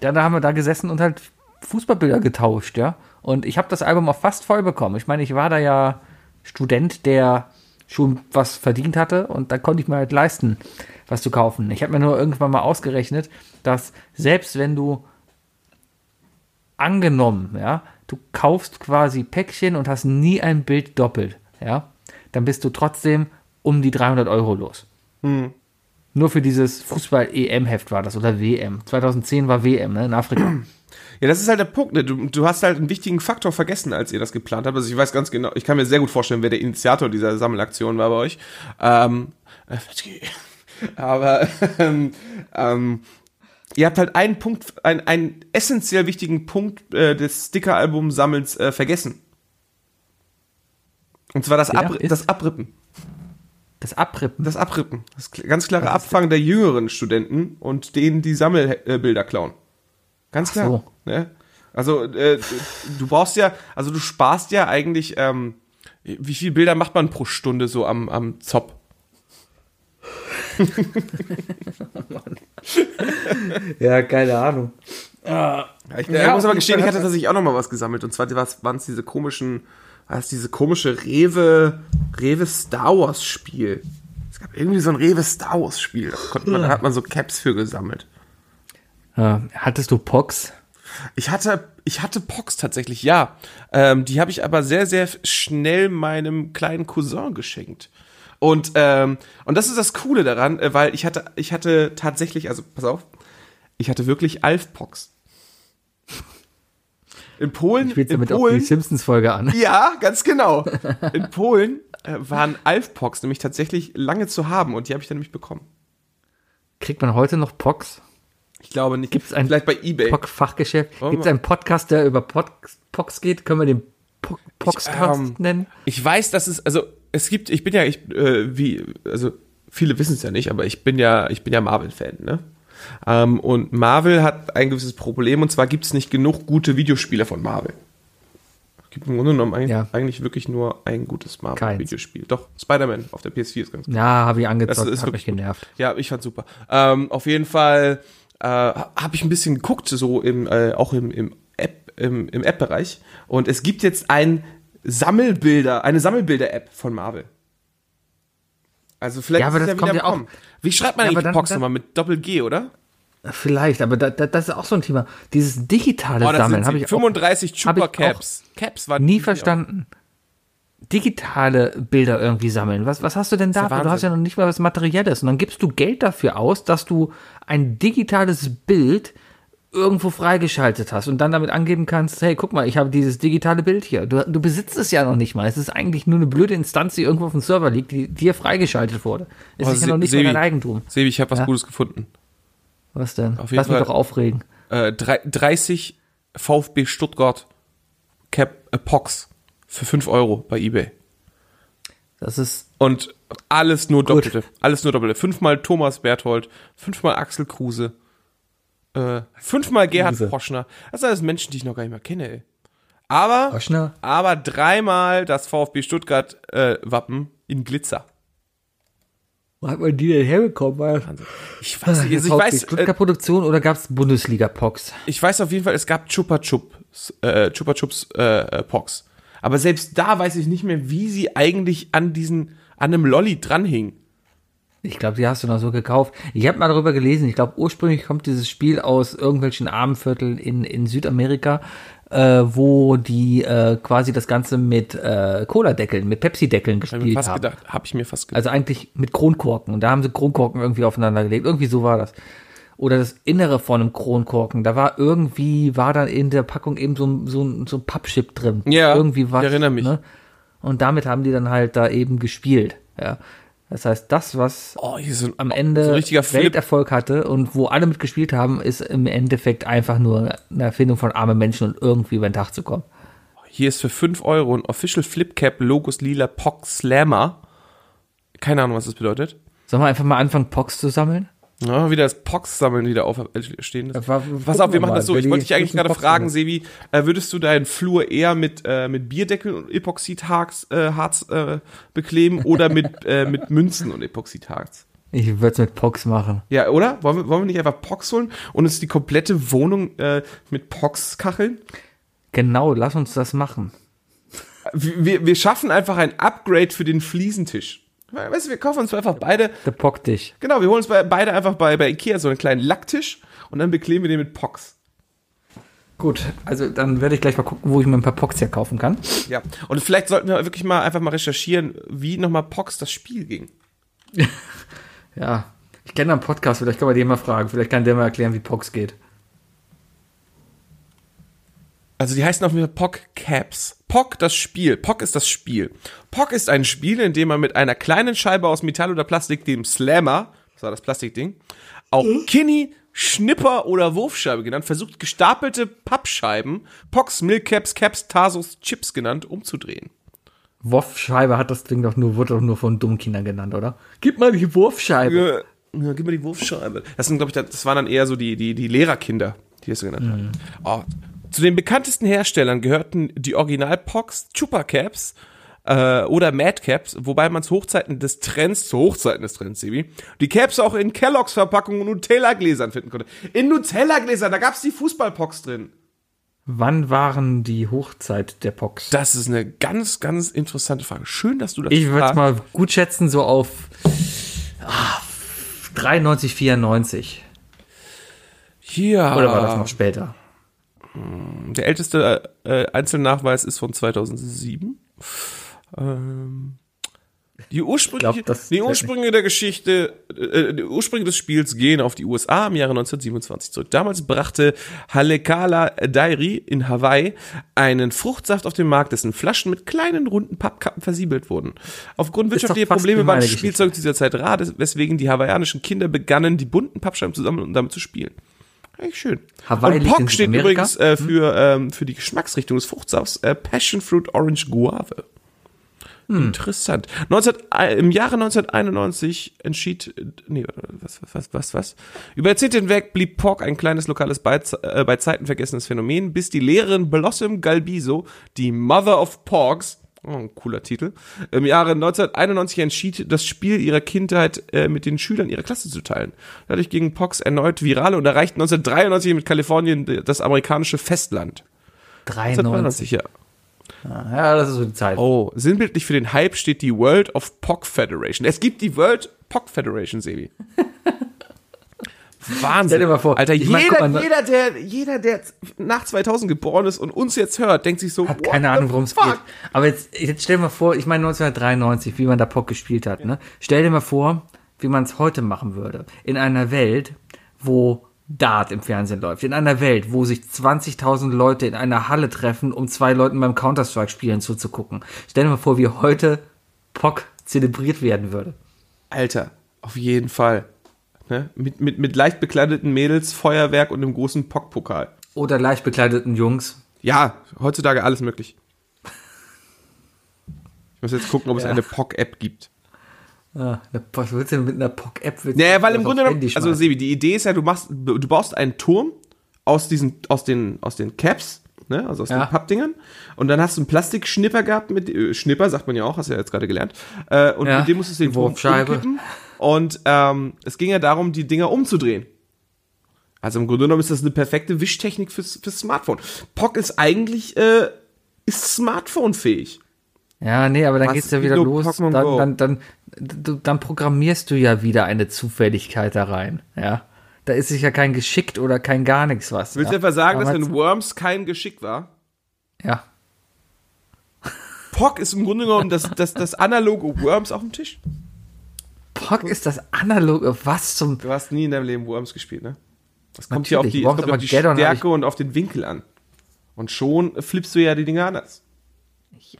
ja, da haben wir da gesessen und halt Fußballbilder getauscht, ja. Und ich habe das Album auch fast voll bekommen. Ich meine, ich war da ja Student, der schon was verdient hatte und da konnte ich mir halt leisten, was zu kaufen. Ich habe mir nur irgendwann mal ausgerechnet, dass selbst wenn du angenommen, ja, du kaufst quasi Päckchen und hast nie ein Bild doppelt, ja, dann bist du trotzdem um die 300 Euro los. Nur für dieses Fußball-EM-Heft war das oder WM. 2010 war WM, ne, in Afrika. Ja, das ist halt der Punkt. Ne? Du, du hast halt einen wichtigen Faktor vergessen, als ihr das geplant habt. Also ich weiß ganz genau, ich kann mir sehr gut vorstellen, wer der Initiator dieser Sammelaktion war bei euch. Ähm, äh, aber ähm, ähm, ihr habt halt einen Punkt, ein, einen essentiell wichtigen Punkt äh, des Sticker-Album-Sammelns äh, vergessen. Und zwar das, Der Abri ist- das Abrippen. Das Abrippen. Das Abrippen. Das ganz klare Abfangen der jüngeren Studenten und denen die Sammelbilder klauen. Ganz klar. so. Ne? Also äh, du brauchst ja, also du sparst ja eigentlich, ähm, wie viele Bilder macht man pro Stunde so am, am Zop? Ja, keine Ahnung. Ja, ich Ja, muss aber gestehen, ich hatte hat- tatsächlich auch noch mal was gesammelt. Und zwar waren es diese komischen, war es diese komische Rewe, Rewe Star Wars Spiel. Es gab irgendwie so ein Rewe Star Wars Spiel. Da, konnte man, da hat man so Caps für gesammelt. Äh, hattest du Pox? Ich hatte, ich hatte Pox tatsächlich, ja. Ähm, die habe ich aber sehr, sehr schnell meinem kleinen Cousin geschenkt. Und, ähm, und das ist das Coole daran, äh, weil ich hatte, ich hatte tatsächlich, also pass auf, ich hatte wirklich Alf-Pox. In Polen, Spielst in damit auch Polen, die Simpsons-Folge an? ja, ganz genau. In Polen äh, waren Alf-Pox nämlich tatsächlich lange zu haben und die habe ich dann nämlich bekommen. Kriegt man heute noch Pox? Ich glaube nicht. Gibt's ein Vielleicht bei eBay. Pox-Fachgeschäft? Wollen Gibt es einen Podcast, der über Pox, Pox geht? Können wir den Po- Poxcast ähm, nennen? Ich weiß, dass es, also es gibt, ich bin ja, ich, äh, wie, also viele wissen es ja nicht, aber ich bin ja, ich bin ja Marvel-Fan, ne? Ähm, und Marvel hat ein gewisses Problem und zwar gibt es nicht genug gute Videospiele von Marvel. Es gibt im Grunde genommen eigentlich, Ja. eigentlich wirklich nur ein gutes. Marvel-Videospiel. Doch, Spider-Man auf der PS4 ist ganz gut. Ja, habe ich angezockt, Das ist hat mich wirklich gut. genervt. Ja, ich fand's super. Ähm, auf jeden Fall äh, habe ich ein bisschen geguckt, so im, äh, auch im, im App, im, im App-Bereich. Und es gibt jetzt ein Sammelbilder, eine Sammelbilder-App von Marvel. Also vielleicht Ja, aber ist das es kommt wieder ja auch- Kommen. Wie schreibt man Ja, eigentlich Pox nochmal? Mit Doppel-G, oder? Vielleicht, aber da, da, das ist auch so ein Thema. Dieses digitale Oh, Sammeln habe ich auch 35 hab ich Chupa Caps. Caps waren nie verstanden. Digitale Bilder irgendwie sammeln. Was, was hast du denn da? Du hast ja noch nicht mal was Materielles. Und dann gibst du Geld dafür aus, dass du ein digitales Bild irgendwo freigeschaltet hast und dann damit angeben kannst, hey, guck mal, ich habe dieses digitale Bild hier. Du, du besitzt es ja noch nicht mal. Es ist eigentlich nur eine blöde Instanz, die irgendwo auf dem Server liegt, die dir freigeschaltet wurde. Es Oh, ist ja noch nicht mal Sebi. dein Eigentum. Sebi, ich habe was Ja. Gutes gefunden. Was denn? Auf jeden Lass mich Fall. doch aufregen. Äh, drei- 30 VfB Stuttgart Cap äh, Pox für 5 Euro bei eBay. Das ist Und alles nur Doppelte. Alles nur Doppelte. Fünfmal Thomas Berthold, fünfmal Axel Kruse, äh, fünfmal Gerhard Kruse. Froschner. Das sind alles Menschen, die ich noch gar nicht mehr kenne, ey. Aber, Froschner? aber dreimal das VfB Stuttgart äh, Wappen in Glitzer. Wo hat man die denn herbekommen? Weil Ich weiß nicht, also ich weiß, äh, Stuttgart Produktion oder gab es Bundesliga-Pox? ich weiß auf jeden Fall, es gab Chupa Chups, äh, Chupa Chups äh, Pox. Aber selbst da weiß ich nicht mehr, wie sie eigentlich an diesen, an einem Lolli dranhingen. Ich glaube, die hast du noch so gekauft. Ich habe mal darüber gelesen. Ich glaube, ursprünglich kommt dieses Spiel aus irgendwelchen Armenvierteln in, in Südamerika, äh, wo die äh, quasi das Ganze mit äh, Cola-Deckeln, mit Pepsi-Deckeln Hab gespielt fast haben. gedacht. Habe ich mir fast gedacht. Also eigentlich mit Kronkorken. Und da haben sie Kronkorken irgendwie aufeinander gelegt. Irgendwie so war das. Oder das Innere von einem Kronkorken. Da war irgendwie, war dann in der Packung eben so ein, so so ein Pappchip drin. Ja, irgendwie was. ich erinnere mich. Ne? Und damit haben die dann halt da eben gespielt. Ja. Das heißt, das, was oh, so am Ende so ein richtiger Flip. Welterfolg hatte und wo alle mitgespielt haben, ist im Endeffekt einfach nur eine Erfindung von armen Menschen und irgendwie über den Tag zu kommen. Hier ist für 5 Euro ein Official Flipcap Logos Lila Pox Slammer. Keine Ahnung, was das bedeutet. Sollen wir einfach mal anfangen, Pox zu sammeln? Ja, wieder das Pox-Sammeln wieder auf äh, wa- Pass auf, wir machen mal, das so. Ich wollte dich eigentlich gerade Pox fragen. Sebi, äh, würdest du deinen Flur eher mit, äh, mit Bierdeckel und Epoxidharz äh, äh, bekleben oder mit, äh, mit Münzen und Epoxidharz? Ich würde es mit Pox machen. Ja, oder? Wollen wir, wollen wir nicht einfach Pox holen und uns die komplette Wohnung äh, mit Pox kacheln? Genau, lass uns das machen. Wir, wir schaffen einfach ein Upgrade für den Fliesentisch. Weißt du, wir kaufen uns einfach beide Der Pock dich. Genau, wir holen uns bei, beide einfach bei, bei Ikea so einen kleinen Lacktisch und dann bekleben wir den mit Pox. Gut, also dann werde ich gleich mal gucken, wo ich mir ein paar Pox herkaufen kann. Ja. Und vielleicht sollten wir wirklich mal einfach mal recherchieren, wie nochmal Pox das Spiel ging. Ja, ich kenne einen Podcast, vielleicht kann man den mal fragen. Vielleicht kann der mal erklären, wie Pox geht. Also die heißen auf jeden Fall Pock Caps. Pock das Spiel. Pock ist das Spiel. Pock ist ein Spiel, in dem man mit einer kleinen Scheibe aus Metall oder Plastik, dem Slammer, das war das Plastikding, auch Kinny, Schnipper oder Wurfscheibe genannt, versucht gestapelte Pappscheiben, Pocks, Milkcaps, Caps, Tasos, Chips genannt, umzudrehen. Wurfscheibe hat das Ding doch nur, wurde doch nur von dummen Kindern genannt, oder? Gib mal die Wurfscheibe. Ja, ja, gib mir die Wurfscheibe. Das sind, glaube ich, das waren dann eher so die, die, die Lehrerkinder, die das so genannt haben. Oh, zu den bekanntesten Herstellern gehörten die Original Pox, Chupa Caps, äh, oder Madcaps, wobei man zu Hochzeiten des Trends, zu Hochzeiten des Trends, Sebi, die Caps auch in Kelloggs Verpackungen und Nutella-Gläsern finden konnte. In Nutella-Gläsern, da gab's die Fußballpox drin. Wann waren die Hochzeit der Pox? Das ist eine ganz, ganz interessante Frage. Schön, dass du das Ich würde mal gut schätzen, so auf ah, 93, 94. Hier. Oder war das noch später? Der älteste äh, Einzelnachweis ist von 2007. Ähm, die Ursprünge, glaub, die Ursprünge der Geschichte, äh, die Ursprünge des Spiels gehen auf die USA im Jahre 1927 zurück. Damals brachte Halekala Dairy in Hawaii einen Fruchtsaft auf den Markt, dessen Flaschen mit kleinen runden Pappkappen versiebelt wurden. Aufgrund wirtschaftlicher Probleme war das Spielzeug dieser Zeit rar, weswegen die hawaiianischen Kinder begannen, die bunten Pappscheiben zu sammeln und damit zu spielen. Eigentlich schön. Hawaii und POC steht übrigens äh, für, ähm, für die Geschmacksrichtung des Fruchtsafts äh, Passion Fruit Orange Guave. Interessant. 19, äh, Im Jahre 1991 entschied, äh, nee, was, was, was, was? Über Jahrzehnte hinweg blieb POC ein kleines lokales, Beiz, äh, bei Zeiten vergessenes Phänomen, bis die Lehrerin Blossom Galbiso, die Mother of Pogs, oh, ein cooler Titel, im Jahre 1991 entschied, das Spiel ihrer Kindheit äh, mit den Schülern ihrer Klasse zu teilen. Dadurch gingen Pogs erneut virale und erreichten 1993 mit Kalifornien das amerikanische Festland. 93. 1993, ja. Ja, das ist so die Zeit. Oh, sinnbildlich für den Hype steht die World of POC Federation. Es gibt die World POC Federation, Sebi. Wahnsinn. Stell dir mal vor, Alter, jeder, mein, guck mal, jeder, der, jeder, der nach 2000 geboren ist und uns jetzt hört, denkt sich so, Hab keine Ahnung, worum es geht. Aber jetzt, jetzt stell dir mal vor, ich meine 1993, wie man da Pock gespielt hat. Ne? Stell dir mal vor, wie man es heute machen würde. In einer Welt, wo Dart im Fernsehen läuft. In einer Welt, wo sich 20.000 Leute in einer Halle treffen, um zwei Leuten beim Counter-Strike spielen zuzugucken. Stell dir mal vor, wie heute Pock zelebriert werden würde. Alter, auf jeden Fall. Ne? Mit, mit, mit leicht bekleideten Mädels, Feuerwerk und einem großen POC-Pokal. Oder leicht bekleideten Jungs. Ja, heutzutage alles möglich. Ich muss jetzt gucken, ob es Ja. eine POC-App gibt. Ah, was willst du denn mit einer Pock-App? Willst Naja, weil im Grunde genommen, also? Sebi, die Idee ist ja, du machst, du baust einen Turm aus diesen, aus den, aus den Caps, ne, also aus Ja. den Pappdingern, und dann hast du einen Plastikschnipper gehabt mit, äh, Schnipper sagt man ja auch, hast du ja jetzt gerade gelernt, äh, und Ja, mit dem musstest du den Turm umkippen, und ähm, es ging ja darum, die Dinger umzudrehen. Also im Grunde genommen ist das eine perfekte Wischtechnik fürs, fürs Smartphone. POC ist eigentlich, äh, ist Smartphone-fähig. Ja, nee, aber dann Was geht's ja wie wieder los. Dann, dann, dann, dann programmierst du ja wieder eine Zufälligkeit da rein. Ja. Da ist sicher kein geschickt oder kein gar nichts was. Willst du ja. etwa sagen, dass Damals- wenn Worms kein Geschick war? Ja. POC ist im Grunde genommen das, das, das analoge Worms auf dem Tisch. Pock ist das analoge, was zum. Du hast nie in deinem Leben Worms gespielt, ne? Das kommt hier auf die, kommt auf die Stärke und auf den Winkel an. Und schon flippst du ja die Dinge anders.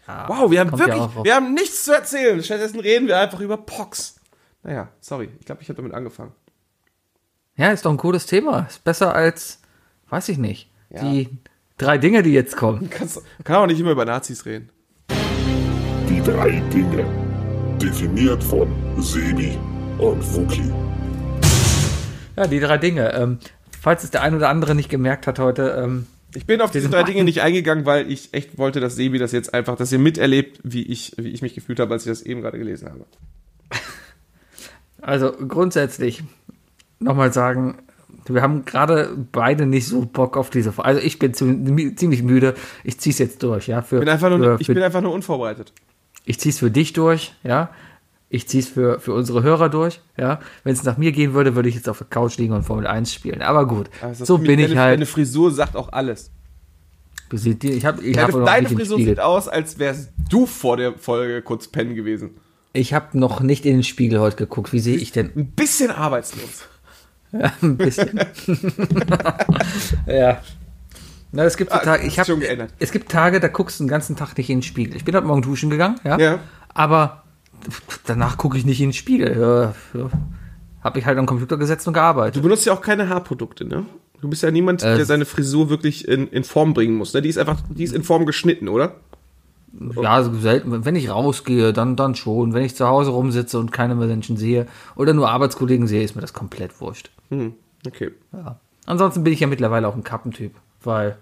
Ja, Wow, wir haben ja wirklich, wir haben nichts zu erzählen. Stattdessen reden wir einfach über Pox. Naja, sorry. Ich glaube, ich habe damit angefangen. Ja, ist doch ein cooles Thema. Ist besser als, weiß ich nicht, Ja. die drei Dinge, die jetzt kommen. Kannst, kann auch nicht immer über Nazis reden. Die drei Dinge. Definiert von Sebi und Wookie. Ja, die drei Dinge. Ähm, falls es der ein oder andere nicht gemerkt hat heute, ähm, Ich bin auf diese drei. Dinge nicht eingegangen, weil ich echt wollte, dass Sebi das jetzt einfach, dass ihr miterlebt, wie ich, wie ich mich gefühlt habe, als ich das eben gerade gelesen habe. Also grundsätzlich nochmal sagen, wir haben gerade beide nicht so Bock auf diese Folge. Also ich bin ziemlich müde. Ich zieh's jetzt durch, ja. Für, Ich bin einfach nur, für, ich bin einfach nur unvorbereitet. Ich zieh's für dich durch, ja. Ich zieh's für, für unsere Hörer durch, ja. Wenn es nach mir gehen würde, würde ich jetzt auf der Couch liegen und Formel 1 spielen. Aber gut, Also so bin ich deine, halt. Deine Frisur sagt auch alles. Ich habe ich Deine, hab deine Frisur sieht aus, als wärst du vor der Folge kurz pennen gewesen. Ich habe noch nicht in den Spiegel heute geguckt. Wie sehe ich denn? Ein bisschen arbeitslos. Ein bisschen. ja. Na, es gibt so Ah, Tage, ich hab, es gibt Tage, da guckst du den ganzen Tag nicht in den Spiegel. Ich bin heute Morgen duschen gegangen, ja. Ja. Aber danach gucke ich nicht in den Spiegel. Ja, ja. Habe ich halt am Computer gesetzt und Du gearbeitet. benutzt ja auch keine Haarprodukte, ne? Du bist ja niemand, Äh, der seine Frisur wirklich in, in Form bringen muss. Ne? Die ist einfach, die ist in Form geschnitten, oder? Ja, so selten. Wenn ich rausgehe, dann, dann schon. Wenn ich zu Hause rumsitze und keine Menschen sehe oder nur Arbeitskollegen sehe, ist mir das komplett wurscht. Hm, okay. Ja. Ansonsten bin ich ja mittlerweile auch ein Kappentyp, weil,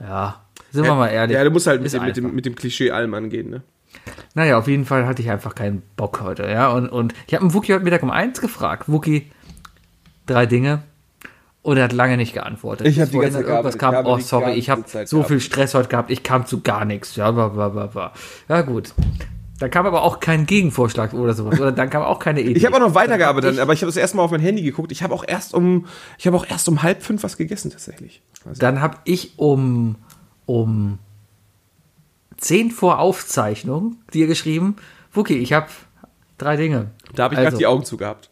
ja, sind wir mal ehrlich. Ja, du musst halt mit dem, mit, dem, mit dem Klischee allem angehen, ne? Naja, auf jeden Fall hatte ich einfach keinen Bock heute, ja. Und, und ich habe einen Wookie heute Mittag um eins gefragt. Wookie, drei Dinge. Und er hat lange nicht geantwortet. Ich hab die ganze hat irgendwas Zeit kam. Oh, sorry, ich habe Zeit so viel. Stress heute gehabt. Ich kam zu gar nichts. Ja, war, war, war, war. Ja, gut. Da kam aber auch kein Gegenvorschlag oder sowas. Oder dann kam auch keine Idee. Ich habe auch noch weitergearbeitet, ich- aber ich habe das erste Mal auf mein Handy geguckt. Ich habe auch erst um, ich habe auch erst um halb fünf was gegessen tatsächlich. Also, Dann habe ich um, um 10 vor Aufzeichnung dir geschrieben, Wookie, ich habe drei Dinge. da habe ich Also, gerade die Augen zu gehabt.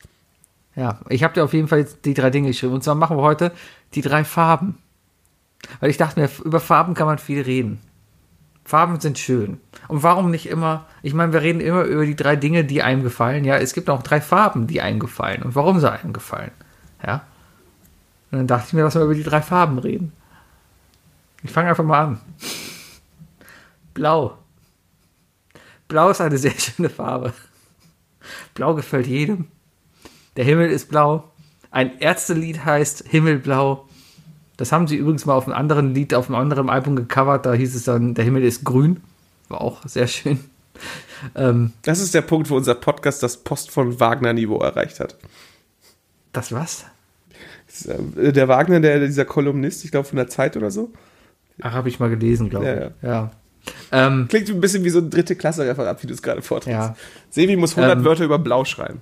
Ja, ich habe dir auf jeden Fall die drei Dinge geschrieben. Und zwar machen wir heute die drei Farben. Weil ich dachte mir, über Farben kann man viel reden. Farben sind schön. Und warum nicht immer, ich meine, wir reden immer über die drei Dinge, die einem gefallen. Ja, es gibt auch drei Farben, die einem gefallen. Und warum sie einem gefallen. Ja. Und dann dachte ich mir, lass mal über die drei Farben reden. Ich fange einfach mal an. Blau. Blau ist eine sehr schöne Farbe. Blau gefällt jedem. Der Himmel ist blau. Ein Ärztelied heißt Himmelblau. Das haben sie übrigens mal auf einem anderen Lied, auf einem anderen Album gecovert. Da hieß es dann, der Himmel ist grün. War auch sehr schön. Ähm, Das ist der Punkt, wo unser Podcast das Post von Wagner-Niveau erreicht hat. das was? Äh, Der Wagner, der dieser Kolumnist, ich glaube von der Zeit oder so, Ach, habe ich mal gelesen, glaube Ja, ich. Ja. Ähm, klingt ein bisschen wie so ein dritte Klasse Referat, wie du es gerade vorträgst. Ja. Sevi muss 100 Ähm, Wörter über Blau schreiben.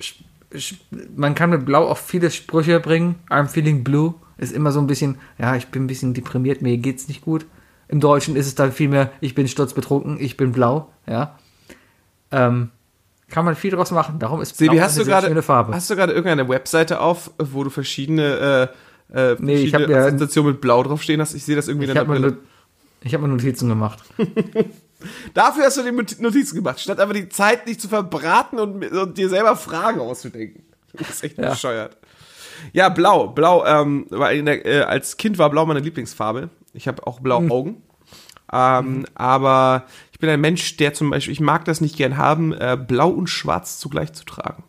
sch- man kann mit Blau auch viele Sprüche bringen. I'm feeling blue ist immer so ein bisschen, ja, ich bin ein bisschen deprimiert, mir geht's nicht gut. Im Deutschen ist es dann vielmehr, ich bin sturzbetrunken, ich bin blau, ja. Ähm, kann man viel draus machen. Darum ist blau hast du sehr gerade schöne Farbe. hast du gerade irgendeine Webseite auf, wo du verschiedene äh, äh, Nee, ich verschiedene hab ja- Assoziationen mit Blau draufstehen hast? Ich sehe das irgendwie in ich der habe mir, Brille. Ich hab mir Notizen gemacht. Dafür hast du dir Not- Notizen gemacht, statt einfach die Zeit nicht zu verbraten und, und dir selber Fragen auszudenken. Du bist echt Ja. bescheuert. Ja, Blau. Blau, ähm, der, äh, als Kind war Blau meine Lieblingsfarbe. Ich habe auch blaue Augen. Ähm, Aber ich bin ein Mensch, der zum Beispiel, ich mag das nicht gern haben, äh, Blau und Schwarz zugleich zu tragen.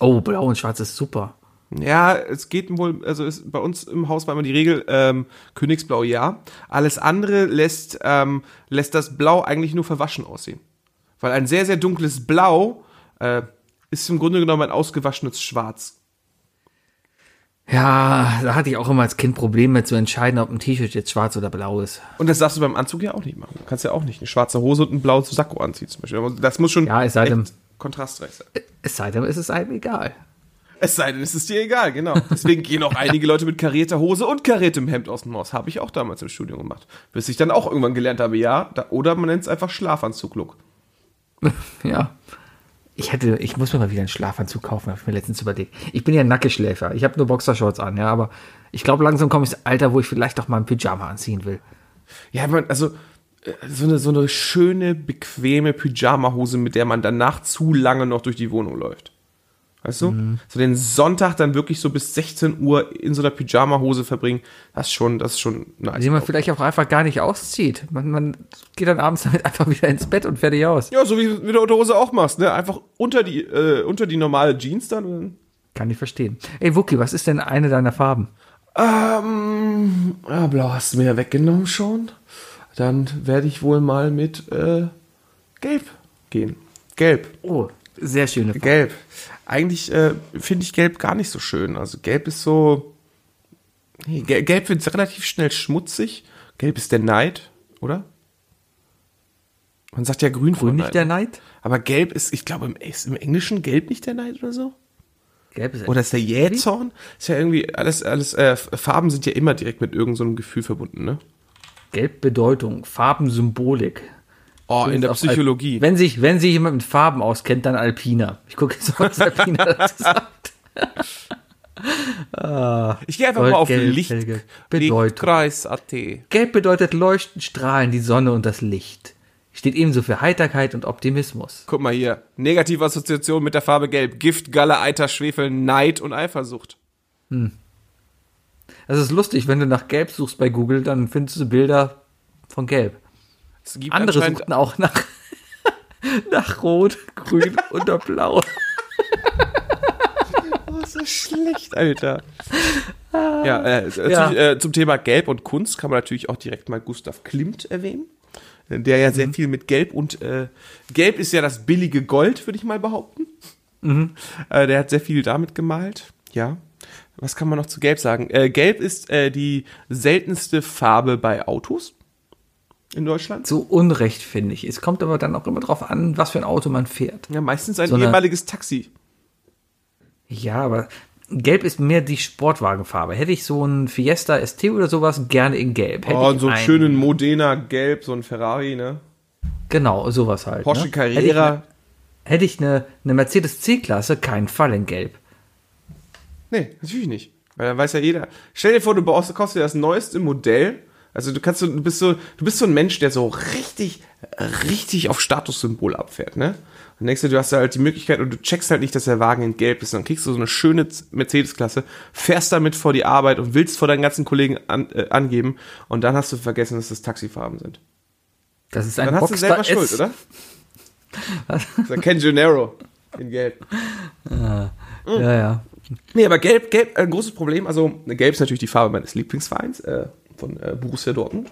Oh, blau und schwarz ist super. Ja, es geht wohl, also ist, bei uns im Haus war immer die Regel, ähm, Königsblau ja. Alles andere lässt, ähm, lässt das Blau eigentlich nur verwaschen aussehen. Weil ein sehr, sehr dunkles Blau äh, ist im Grunde genommen ein ausgewaschenes Schwarz. Ja, da hatte ich auch immer als Kind Probleme zu entscheiden, ob ein T-Shirt jetzt schwarz oder blau ist. Und das darfst du beim Anzug ja auch nicht machen. Du kannst ja auch nicht eine schwarze Hose und ein blaues Sakko anziehen zum Beispiel. Das muss schon Ja, es sei denn- kontrastreich sein. Es sei denn, es ist einem egal. Es sei denn, es ist dir egal, genau. Deswegen gehen auch einige Leute mit karierter Hose und kariertem Hemd aus dem Haus. Habe ich auch damals im Studium gemacht. Bis ich dann auch irgendwann gelernt habe, ja, da, oder man nennt es einfach Schlafanzug-Look. Ja. Ich hätte, ich muss mir mal wieder einen Schlafanzug kaufen, habe ich mir letztens überlegt. Ich bin ja ein Nackeschläfer. Ich habe nur Boxershorts an, ja, aber ich glaube, langsam komme ich ins Alter, wo ich vielleicht auch mal ein Pyjama anziehen will. Ja, man, also äh, so eine, so eine schöne, bequeme Pyjama-Hose, mit der man danach zu lange noch durch die Wohnung läuft. Weißt du? So den Sonntag dann wirklich so bis 16 Uhr in so einer Pyjama-Hose verbringen, das ist schon, das ist schon nice. Die man vielleicht auch einfach gar nicht auszieht. Man, man geht dann abends damit einfach wieder ins Bett und fertig aus. Ja, so wie, wie du Unterhose auch machst, ne? Einfach unter die, äh, unter die normale Jeans dann. Kann ich verstehen. Ey, Wookie, was ist denn eine deiner Farben? Ähm, ja, blau hast du mir ja weggenommen schon. Dann werde ich wohl mal mit äh, gelb gehen. Gelb. Oh, sehr schöne Farbe. Gelb. Eigentlich äh, finde ich gelb gar nicht so schön. Also gelb ist so. Nee, Gel- gelb wird relativ schnell schmutzig. Gelb ist der Neid, oder? Man sagt ja grün vor Grün nicht der Neid? Aber gelb ist, ich glaube, im, ist im Englischen gelb nicht der Neid oder so? Gelb ist Oder ist der Jähzorn? Ist ja irgendwie, alles, alles, äh, Farben sind ja immer direkt mit irgendeinem so einem Gefühl verbunden, ne? Gelb Bedeutung, Farbensymbolik. Oh, in der Auf Al- Psychologie. Wenn sich, wenn sich jemand mit Farben auskennt, dann Alpina. Ich gucke jetzt, was Alpina dazu sagt. Ich gehe einfach Gold, mal auf Gelb, Licht. Lichtkreis.at. Gelb bedeutet leuchten, strahlen, die Sonne und das Licht. Steht ebenso für Heiterkeit und Optimismus. Guck mal hier. Negative Assoziation mit der Farbe Gelb. Gift, Galle, Eiter, Schwefel, Neid und Eifersucht. Das ist lustig, wenn du nach Gelb suchst bei Google, dann findest du Bilder von Gelb. Es gibt Andere suchten auch nach, nach Rot, Grün oder Blau. Oh, so schlecht, Alter. Ja, äh, Ja. Zu, äh, zum Thema Gelb und Kunst kann man natürlich auch direkt mal Gustav Klimt erwähnen. der ja sehr viel mit Gelb und äh, Gelb ist ja das billige Gold, würde ich mal behaupten. Äh, der hat sehr viel damit gemalt. Ja. Was kann man noch zu Gelb sagen? Äh, Gelb ist äh, die seltenste Farbe bei Autos in Deutschland. So Unrecht, finde ich. Es kommt aber dann auch immer drauf an, was für ein Auto man fährt. Ja, meistens ein So eine- ehemaliges Taxi. Ja, aber Gelb ist mehr die Sportwagenfarbe. Hätte ich so einen Fiesta ST oder sowas, gerne in Gelb. Hätte Oh, und so einen schönen Modena Gelb, so ein Ferrari, ne? Genau, sowas halt. Porsche ne? Carrera. Hätte ich eine, eine Mercedes C-Klasse, keinen Fall in Gelb. Nee, natürlich nicht. Weil dann weiß ja jeder. Stell dir vor, du baust, du kaufst dir das neueste Modell. Also du kannst so, du bist so, du bist so ein Mensch, der so richtig, richtig auf Statussymbol abfährt, ne? Und denkst du, du hast da halt die Möglichkeit und du checkst halt nicht, dass der Wagen in Gelb ist. Dann kriegst du so eine schöne Mercedes-Klasse, fährst damit vor die Arbeit und willst vor deinen ganzen Kollegen an, äh, angeben und dann hast du vergessen, dass das Taxifarben sind. Das ist ein Dann hast du Boxster selber Schuld, oder? Das ist ein Ken Gennaro in Gelb. Ja, ja. Nee, aber Gelb, Gelb, ein großes Problem. Also, Gelb ist natürlich die Farbe meines Lieblingsvereins äh, von äh, Borussia Dortmund.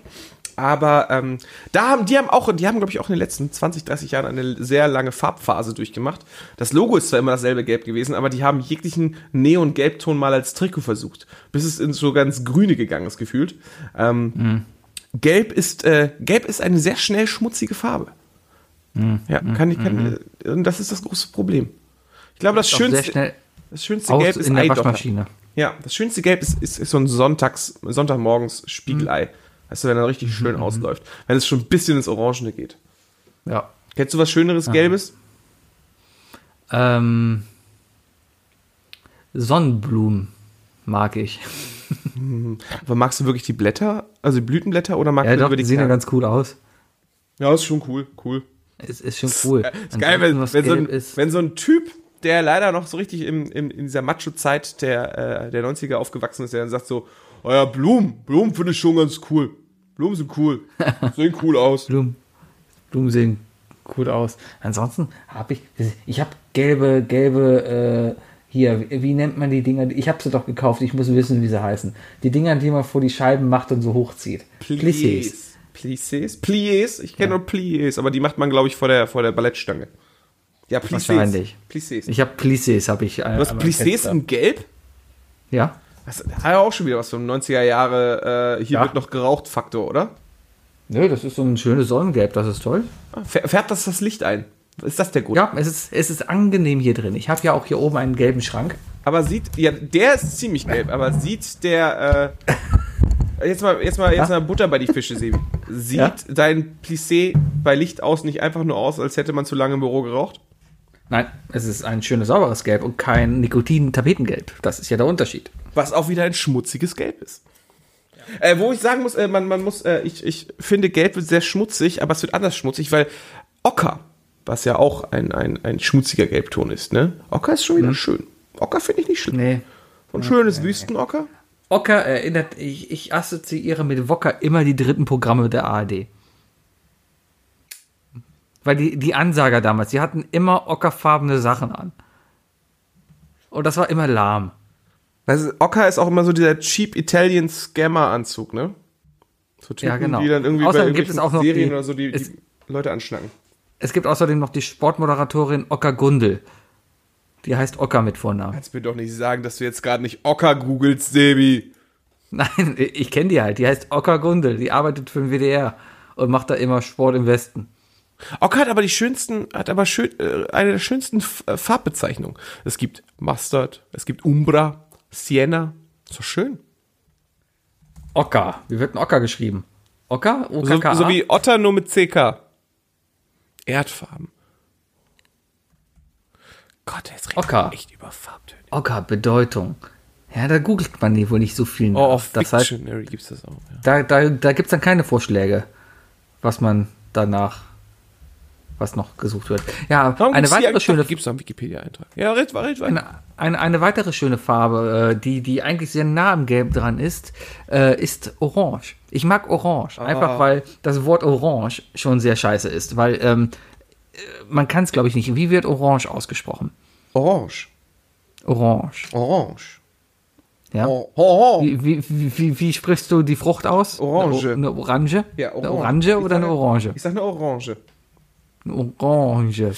Aber ähm, da haben die haben auch, die haben glaube ich auch in den letzten 20, 30 Jahren eine sehr lange Farbphase durchgemacht. Das Logo ist zwar immer dasselbe Gelb gewesen, aber die haben jeglichen Neon-Gelbton mal als Trikot versucht, bis es ins so ganz Grüne gegangen ist gefühlt. Ähm, Gelb ist äh, Gelb ist eine sehr schnell schmutzige Farbe. Ja, kann ich kann, äh, und das ist das große Problem. Ich glaube, das sehr schönste, das schönste Gelb ist in der Eidotter. Waschmaschine. Ja, das schönste Gelb ist, ist, ist so ein Sonntags, Sonntagmorgens Spiegelei. Weißt du, wenn er richtig schön ausläuft. Wenn es schon ein bisschen ins Orangene geht. Ja. Kennst du was Schöneres Gelbes? Ähm, Sonnenblumen mag ich. Aber magst du wirklich die Blätter, also die Blütenblätter oder magst Ja, du doch, die sehen ja ganz cool aus. Ja, ist schon cool, cool. Es ist schon cool. Ist geil, wenn, wenn, so ein, ist. wenn so ein Typ, der leider noch so richtig im, im, in dieser Macho-Zeit der, äh, der 90er aufgewachsen ist, der dann sagt so, oh ja, Blumen, Blumen finde ich schon ganz cool. Blumen sind cool. Sehen cool aus. Blumen, Blumen sehen cool aus. Ansonsten habe ich, ich habe gelbe, gelbe, äh, hier, wie nennt man die Dinger? Ich habe sie doch gekauft, ich muss wissen, wie sie heißen. Die Dinger, die man vor die Scheiben macht und so hochzieht. Plissés. Plissés? Plissés? Ich kenne nur Plissés, aber die macht man, glaube ich, vor der, vor der Ballettstange. Ja, Plissés. Wahrscheinlich. Plissés. Ich habe Plissés, habe ich. äh, du hast Plissés in Gelb? Ja. Das hat ja auch schon wieder was vom 90er Jahre, äh, hier Ja. wird noch geraucht Faktor, oder? Nö, das ist so ein schönes Sonnengelb, das ist toll. Fär- Färbt das das Licht ein? Ist das der Grund? Ja, es ist, es ist angenehm hier drin. Ich habe ja auch hier oben einen gelben Schrank. Aber sieht, ja, der ist ziemlich gelb, aber sieht der, äh, jetzt mal, jetzt mal, jetzt mal Butter bei die Fische, Sebi. Sieht Ja? dein Plissé bei Licht aus nicht einfach nur aus, als hätte man zu lange im Büro geraucht? Nein, es ist ein schönes, sauberes Gelb und kein Nikotin-Tapetengelb. Das ist ja der Unterschied. Was auch wieder ein schmutziges Gelb ist. Äh, wo ich sagen muss, äh, man, man muss, äh, ich, ich finde, Gelb wird sehr schmutzig, aber es wird anders schmutzig, weil Ocker, was ja auch ein, ein, ein schmutziger Gelbton ist, ne? Ocker ist schon wieder schön. Ocker finde ich nicht schlimm. Nee. Und schönes Wüstenocker. Ocker erinnert, ich, ich assoziiere mit Wocker immer die dritten Programme der ARD. Weil die, die Ansager damals, die hatten immer ockerfarbene Sachen an. Und das war immer lahm. Weißt du, Ocker ist auch immer so dieser cheap Italian Scammer-Anzug, ne? So Typen, Ja, genau. die dann irgendwie Außerdem bei gibt es auch noch Serien die- oder so die, es- die Leute anschnacken. Es gibt außerdem noch die Sportmoderatorin Ocker Gundel. Die heißt Ocker mit Vornamen. Kannst mir doch nicht sagen, dass du jetzt gerade nicht Ocker googelst, Sebi. Nein, ich kenne die halt. Die heißt Ocker Gundel. Die arbeitet für den WDR und macht da immer Sport im Westen. Ocker hat aber die schönsten, hat aber schön, äh, eine der schönsten F äh, Farbbezeichnungen. Es gibt Mustard, es gibt Umbra, Sienna. Ist doch schön. Ocker. Wie wird ein Ocker geschrieben? Ocker? So, OKKA? so wie Otter nur mit CK. Erdfarben. Gott, jetzt reden Ocker. echt über Farbtöne. Ocker, Bedeutung. Ja, da googelt man die wohl nicht so viel. Oh, nach. auf das heißt, Dictionary gibt's das auch. Ja. da, da, da gibt es dann keine Vorschläge, was man danach, was noch gesucht wird. Ja, Warum eine weitere schöne, Gibt's einen Wikipedia-Eintrag? Ja, red, red, red. eine, eine, eine weitere schöne Farbe, äh, die, die eigentlich sehr nah am Gelb dran ist, äh, ist Orange. Ich mag Orange, einfach weil das Wort Orange schon sehr scheiße ist, weil ähm, äh, man kann es, glaube ich, nicht. Wie wird Orange ausgesprochen? Orange. Orange. Orange. Ja. Oh, oh, oh. Wie, wie, wie, wie, sprichst du die Frucht aus? Orange. Eine, eine Orange? Ja, Eine Orange. Orange Ich oder eine sage- Orange? Ich sag eine Orange. Eine Orange.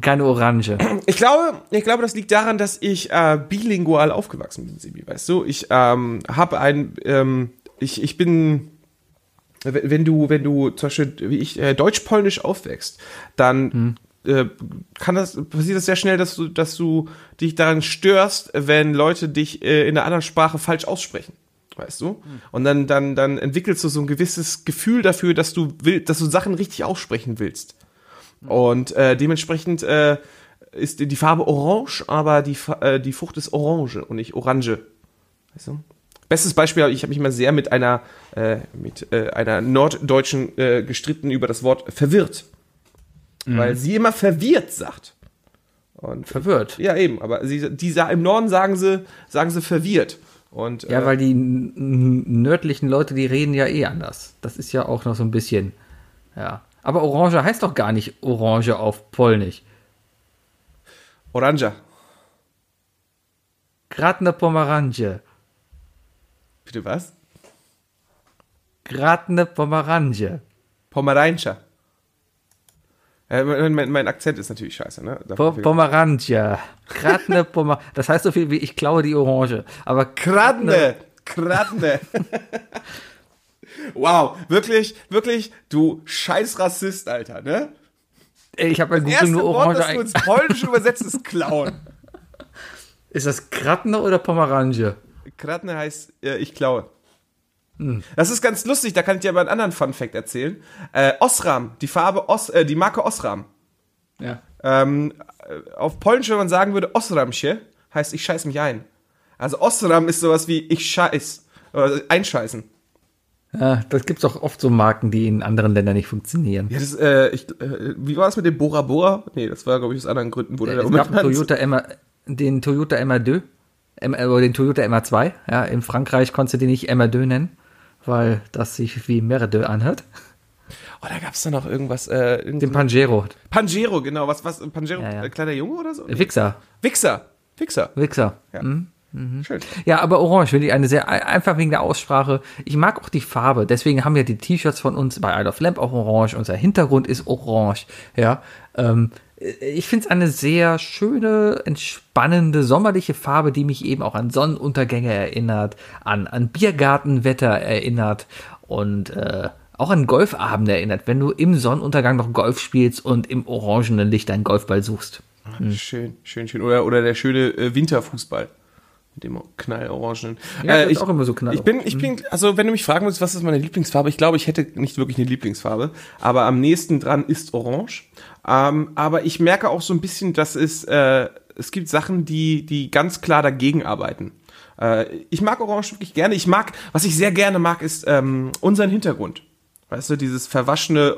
Keine Orange. Ich glaube, ich glaube, das liegt daran, dass ich äh, bilingual aufgewachsen bin, Sibi, weißt du? Ich ähm, habe ein, ähm, ich, ich bin, wenn du, wenn du zum Beispiel, wie ich, äh, deutsch-polnisch aufwächst, dann äh, kann das, passiert das sehr schnell, dass du, dass du dich daran störst, wenn Leute dich äh, in einer anderen Sprache falsch aussprechen. Weißt du? Und dann, dann, dann entwickelst du so ein gewisses Gefühl dafür, dass du will, dass du Sachen richtig aussprechen willst. Und äh, dementsprechend äh, ist die Farbe orange, aber die, äh, die Frucht ist orange und nicht orange. Weißt du? Bestes Beispiel, ich habe mich mal sehr mit einer, äh, mit äh, einer Norddeutschen äh, gestritten über das Wort verwirrt. Weil sie immer verwirrt sagt. Und Verwirrt. ja, eben, aber sie, die, im Norden sagen sie, sagen sie verwirrt. Und, Ja, äh, weil die nördlichen Leute, die reden ja eh anders. Das ist ja auch noch so ein bisschen. Ja. Aber Orange heißt doch gar nicht Orange auf Polnisch. Oranja. Grad ne Pomerange. Bitte was? Grad ne Pomerange. Pomerańcza. Äh, mein, mein, mein Akzent ist natürlich scheiße, ne? Po Pomerange. Grad ne Pomer Das heißt so viel wie ich klaue die Orange. Aber Kradne, Kradne. wow, wirklich, wirklich, du scheiß Rassist, Alter, ne? Ey, ich habe bei Google nur Orange das du ins Polnische übersetzt, ist klauen. Ist das Kratne oder Pomerange? Kradne heißt, äh, ich klaue. Das ist ganz lustig, da kann ich dir aber einen anderen Fun-Fact erzählen. Äh, Osram, die Farbe Os, äh, die Marke Osram. Ja. Ähm, äh, auf Polnisch, wenn man sagen würde Osramsie, heißt ich scheiß mich ein. Also Osram ist sowas wie ich scheiß. Oder einscheißen. Ja. Das gibt's auch oft so Marken, die in anderen Ländern nicht funktionieren. Ja, das, äh, ich, äh, wie war das mit dem Bora Bora? Nee, das war, glaube ich, aus anderen Gründen, wurde der es gab. Toyota MA, den Toyota MA2, M, äh, oder den Toyota MA2. Ja, in Frankreich konntest du den nicht MA2 nennen, weil das sich wie Merde anhört. Oh, da gab's da noch irgendwas, äh, Den Pangero. Pangero, genau, was, was, Pangero, Ja, ja. Äh, kleiner Junge oder so? Wichser. Wichser, Wichser, Wichser. ja. Mhm. Schön. Ja, aber Orange finde ich eine sehr, einfach wegen der Aussprache. Ich mag auch die Farbe. Deswegen haben ja die T-Shirts von uns bei Isle of Lamp auch orange. Unser Hintergrund ist orange. Ja, ähm, ich finde es eine sehr schöne, entspannende, sommerliche Farbe, die mich eben auch an Sonnenuntergänge erinnert, an, an Biergartenwetter erinnert und äh, auch an Golfabende erinnert, wenn du im Sonnenuntergang noch Golf spielst und im orangenen Licht deinen Golfball suchst. Schön, schön, schön. Oder, oder der schöne äh, Winterfußball. Mit dem knallorangenen. Ja, ist ich, auch immer so knall- Ich bin, ich bin, also wenn du mich fragen würdest, was ist meine Lieblingsfarbe, ich glaube, ich hätte nicht wirklich eine Lieblingsfarbe, aber am nächsten dran ist Orange. Ähm, aber ich merke auch so ein bisschen, dass es, äh, es gibt Sachen, die, die ganz klar dagegen arbeiten. Äh, ich mag Orange wirklich gerne. Ich mag, was ich sehr gerne mag, ist ähm, unseren Hintergrund. Weißt du, dieses verwaschene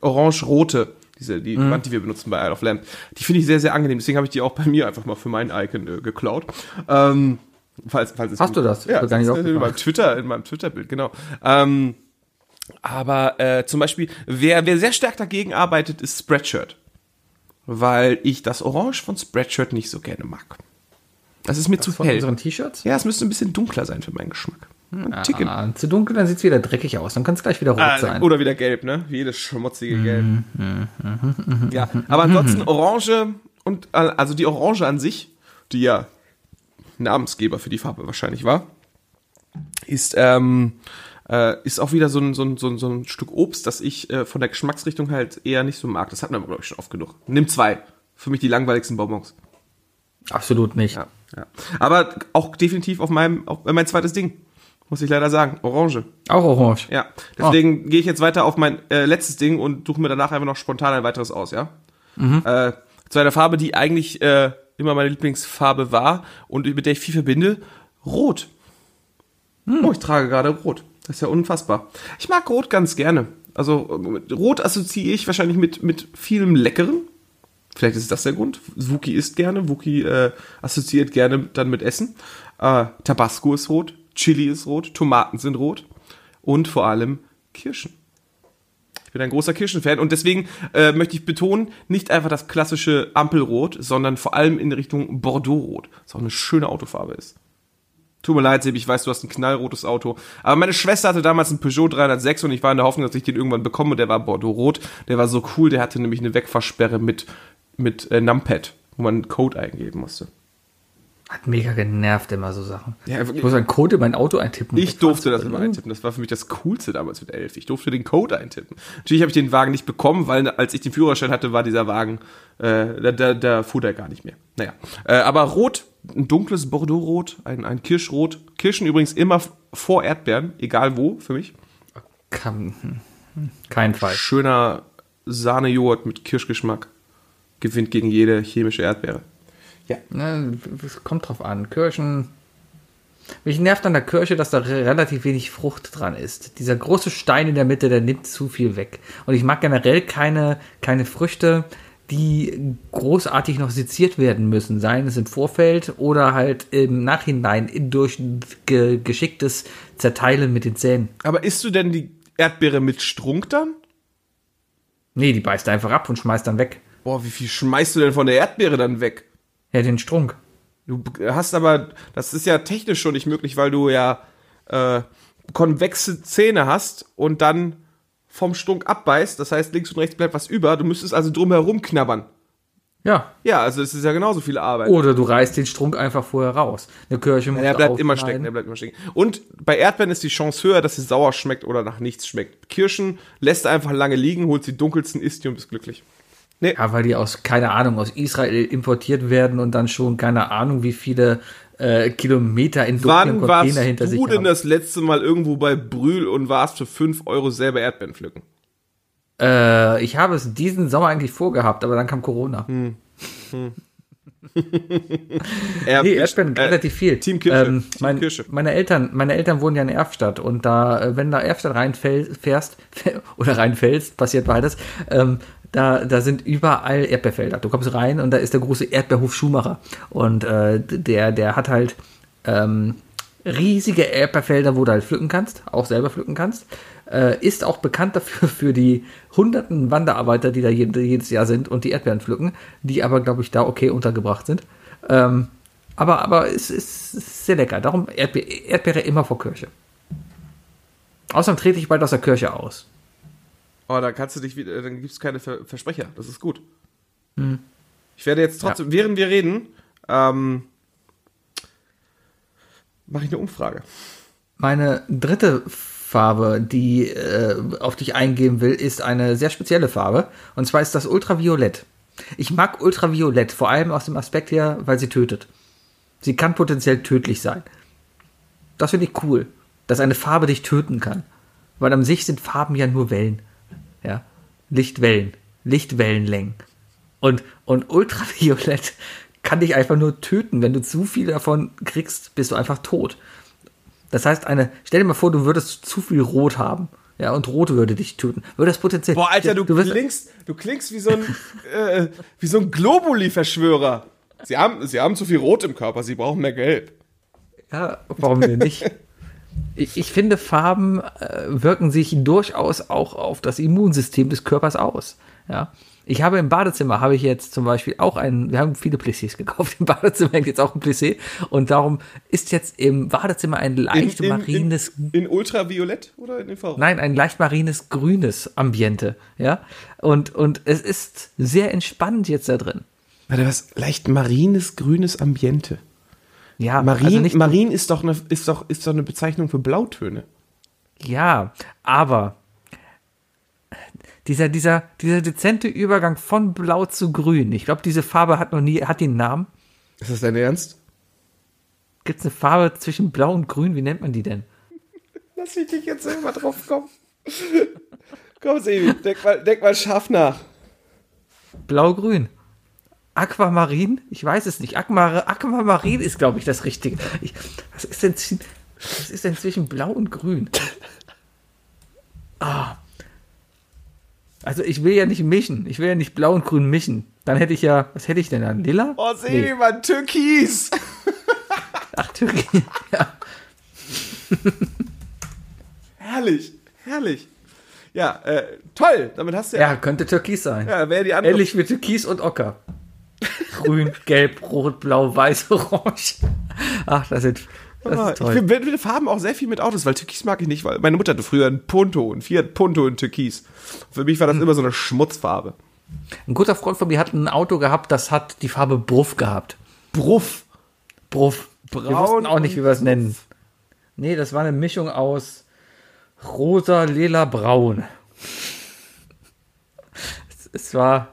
orange-rote, diese die Mhm. Wand, die wir benutzen bei Isle of Lamp, die finde ich sehr, sehr angenehm. Deswegen habe ich die auch bei mir einfach mal für mein Icon äh, geklaut. Ähm, falls, falls es Hast du das? Ja, gar nicht das in meinem Twitter, in meinem Twitter-Bild, genau. Ähm, aber äh, zum Beispiel, wer, wer sehr stark dagegen arbeitet, ist Spreadshirt. Weil ich das Orange von Spreadshirt nicht so gerne mag. Das ist mir zu Von hell. unseren T-Shirts? Ja, es müsste ein bisschen dunkler sein für meinen Geschmack. Ein Ticken. Ah, zu dunkel, dann sieht es wieder dreckig aus. Dann kann es gleich wieder rot Ah, sein. oder wieder gelb, ne? Wie jedes schmutzige Mhm, Gelb. Ja, aber ansonsten Orange und äh, also die Orange an sich, die ja Namensgeber für die Farbe wahrscheinlich war, ist ähm, äh, ist auch wieder so ein, so, ein, so, ein, so ein Stück Obst, das ich äh, von der Geschmacksrichtung halt eher nicht so mag. Das hatten wir, glaube ich, schon oft genug. Nimm zwei. Für mich die langweiligsten Bonbons. Absolut nicht. Ja, ja. Aber auch definitiv auf meinem, auf mein zweites Ding. Muss ich leider sagen. Orange. Auch orange. Ja, deswegen gehe ich jetzt weiter auf mein äh, letztes Ding und suche mir danach einfach noch spontan ein weiteres aus, ja? Äh, zu einer Farbe, die eigentlich äh, immer meine Lieblingsfarbe war und mit der ich viel verbinde, Rot. Oh, ich trage gerade Rot. Das ist ja unfassbar. Ich mag Rot ganz gerne. Also Rot assoziiere ich wahrscheinlich mit, mit vielem Leckeren. Vielleicht ist das der Grund. Wookie isst gerne. Wookie äh, assoziiert gerne dann mit Essen. Äh, Tabasco ist rot. Chili ist rot. Tomaten sind rot. Und vor allem Kirschen. Ich bin ein großer Kirschenfan und deswegen äh, möchte ich betonen, nicht einfach das klassische Ampelrot, sondern vor allem in Richtung Bordeaux-Rot, was auch eine schöne Autofarbe ist. Tut mir leid, Sebi, ich weiß, du hast ein knallrotes Auto. Aber meine Schwester hatte damals einen Peugeot 306 und ich war in der Hoffnung, dass ich den irgendwann bekomme. Und der war Bordeaux-rot. Der war so cool, der hatte nämlich eine Wegfahrsperre mit, mit äh, Numpad, wo man einen Code eingeben musste. Hat mega genervt immer so Sachen. Ja, ich muss einen Code in mein Auto eintippen. Ich durfte das immer eintippen. Das war für mich das Coolste damals mit 11. Ich durfte den Code eintippen. Natürlich habe ich den Wagen nicht bekommen, weil als ich den Führerschein hatte, war dieser Wagen, äh, da, da, da fuhr der gar nicht mehr. Naja. Äh, aber rot, ein dunkles Bordeaux-Rot, ein, ein Kirschrot. Kirschen übrigens immer vor Erdbeeren, egal wo, für mich. Kann, hm, kein Fall. Schöner Sahnejoghurt mit Kirschgeschmack gewinnt gegen jede chemische Erdbeere. Ja. Ne, es kommt drauf an. Kirschen. Mich nervt an der Kirsche, dass da re- relativ wenig Frucht dran ist. Dieser große Stein in der Mitte, der nimmt zu viel weg. Und ich mag generell keine, keine Früchte, die großartig noch seziert werden müssen. Seien es im Vorfeld oder halt im Nachhinein in- durch ge geschicktes Zerteilen mit den Zähnen. Aber isst du denn die Erdbeere mit Strunk dann? Nee, die beißt einfach ab und schmeißt dann weg. Boah, wie viel schmeißt du denn von der Erdbeere dann weg? Ja, den Strunk. Du hast aber, das ist ja technisch schon nicht möglich, weil du ja äh, konvexe Zähne hast und dann vom Stunk abbeißt. Das heißt, links und rechts bleibt was über. Du müsstest also drumherum knabbern. Ja. Ja, also es ist ja genauso viel Arbeit. Oder du reißt den Strunk einfach vorher raus. Eine Kirsche muss er bleibt immer stecken, er bleibt immer stecken. Und bei Erdbeeren ist die Chance höher, dass sie sauer schmeckt oder nach nichts schmeckt. Kirschen lässt einfach lange liegen, holt die dunkelsten, isst die und bist glücklich. Ja, weil die aus, keine Ahnung, aus Israel importiert werden und dann schon, keine Ahnung, wie viele äh, Kilometer in Wann warst sich du denn haben. das letzte Mal irgendwo bei Brühl und warst für 5 Euro selber Erdbeeren pflücken? Äh, ich habe es diesen Sommer eigentlich vorgehabt, aber dann kam Corona. Hm. Er, Nee, Erdbeeren äh, relativ viel. Team Kirsche. Ähm, Team mein, Kirsche. Meine Eltern, meine Eltern wohnen ja in Erfstadt und da, äh, wenn da Erfstadt reinfährst oder reinfällst, passiert beides, ähm, da, da sind überall Erdbeerfelder. Du kommst rein und da ist der große Erdbeerhof Schumacher und äh, der, der hat halt ähm, riesige Erdbeerfelder, wo du halt pflücken kannst, auch selber pflücken kannst. Äh, ist auch bekannt dafür für die hunderten Wanderarbeiter, die da jed jedes Jahr sind und die Erdbeeren pflücken, die aber, glaube ich, da okay untergebracht sind. Ähm, aber, aber es ist, es ist sehr lecker. Darum Erdbe Erdbeere immer vor Kirche. Außerdem trete ich bald aus der Kirche aus. Oh, da kannst du dich wieder, dann gibt's keine Ver Versprecher. Das ist gut. Ich werde jetzt trotzdem, während wir reden, ähm, mache ich eine Umfrage. Meine dritte Farbe, die äh, auf die ich eingehen will, ist eine sehr spezielle Farbe. Und zwar ist das Ultraviolett. Ich mag Ultraviolett, vor allem aus dem Aspekt her, weil sie tötet. Sie kann potenziell tödlich sein. Das finde ich cool, dass eine Farbe dich töten kann. Weil an sich sind Farben ja nur Wellen. Ja. Lichtwellen. Lichtwellenlängen. Und, und Ultraviolett kann dich einfach nur töten. Wenn du zu viel davon kriegst, bist du einfach tot. Das heißt, eine, stell dir mal vor, du würdest zu viel Rot haben. Ja, und Rot würde dich töten. Würde das potenziell. Boah, Alter, du, wirst, klingst, du klingst wie so ein, äh, wie so ein Globuli-Verschwörer. Sie haben, sie haben zu viel Rot im Körper, sie brauchen mehr Gelb. Ja, warum denn nicht? Ich, ich finde, Farben äh, wirken sich durchaus auch auf das Immunsystem des Körpers aus. Ja. Ich habe im Badezimmer, habe ich jetzt zum Beispiel auch einen, wir haben viele Plissés gekauft, im Badezimmer hängt jetzt auch ein Plissé und darum ist jetzt im Badezimmer ein leicht marines, in, in Ultraviolett oder in Infrarot? nein, ein leicht marines grünes Ambiente, ja. Und, und es ist sehr entspannend jetzt da drin. Warte, was? Leicht marines, grünes Ambiente. Ja, Marin, also nicht, Marin ist doch, eine, ist, doch, ist doch eine Bezeichnung für Blautöne. Ja, aber dieser, dieser, dieser dezente Übergang von Blau zu Grün, ich glaube, diese Farbe hat noch nie, hat den Namen. Ist das dein Ernst? Gibt es eine Farbe zwischen Blau und Grün? Wie nennt man die denn? Lass mich dich jetzt selber drauf kommen. Komm, Sebi, denk mal, denk mal scharf nach. Blau-Grün. Aquamarin? Ich weiß es nicht. Aquamar Aquamarin ist, glaube ich, das Richtige. Ich, was, ist denn, was ist denn zwischen Blau und Grün? Ah. Also ich will ja nicht mischen. Ich will ja nicht Blau und Grün mischen. Dann hätte ich ja, was hätte ich denn dann? Lila? Oh, Sebi, Mann, Türkis. Ach, Türkei. Ja. herrlich, herrlich. Ja, äh, toll. Damit hast du ja, ja, könnte Türkis sein. ja wäre die andere. Ähnlich wie Türkis und Ocker. Grün, Gelb, Rot, Blau, Weiß, Orange. Ach, das sind Das ist toll. Ich mit Farben auch sehr viel mit Autos, weil Türkis mag ich nicht, weil meine Mutter hatte früher einen Punto, einen Fiat Punto in Türkis. Für mich war Hm. das immer so eine Schmutzfarbe. Ein guter Freund von mir hat ein Auto gehabt, das hat die Farbe Bruff gehabt. Bruff. Bruff. wir Braun wussten auch nicht, wie wir es nennen. Nee, das war eine Mischung aus rosa, lila, braun. Es, es war,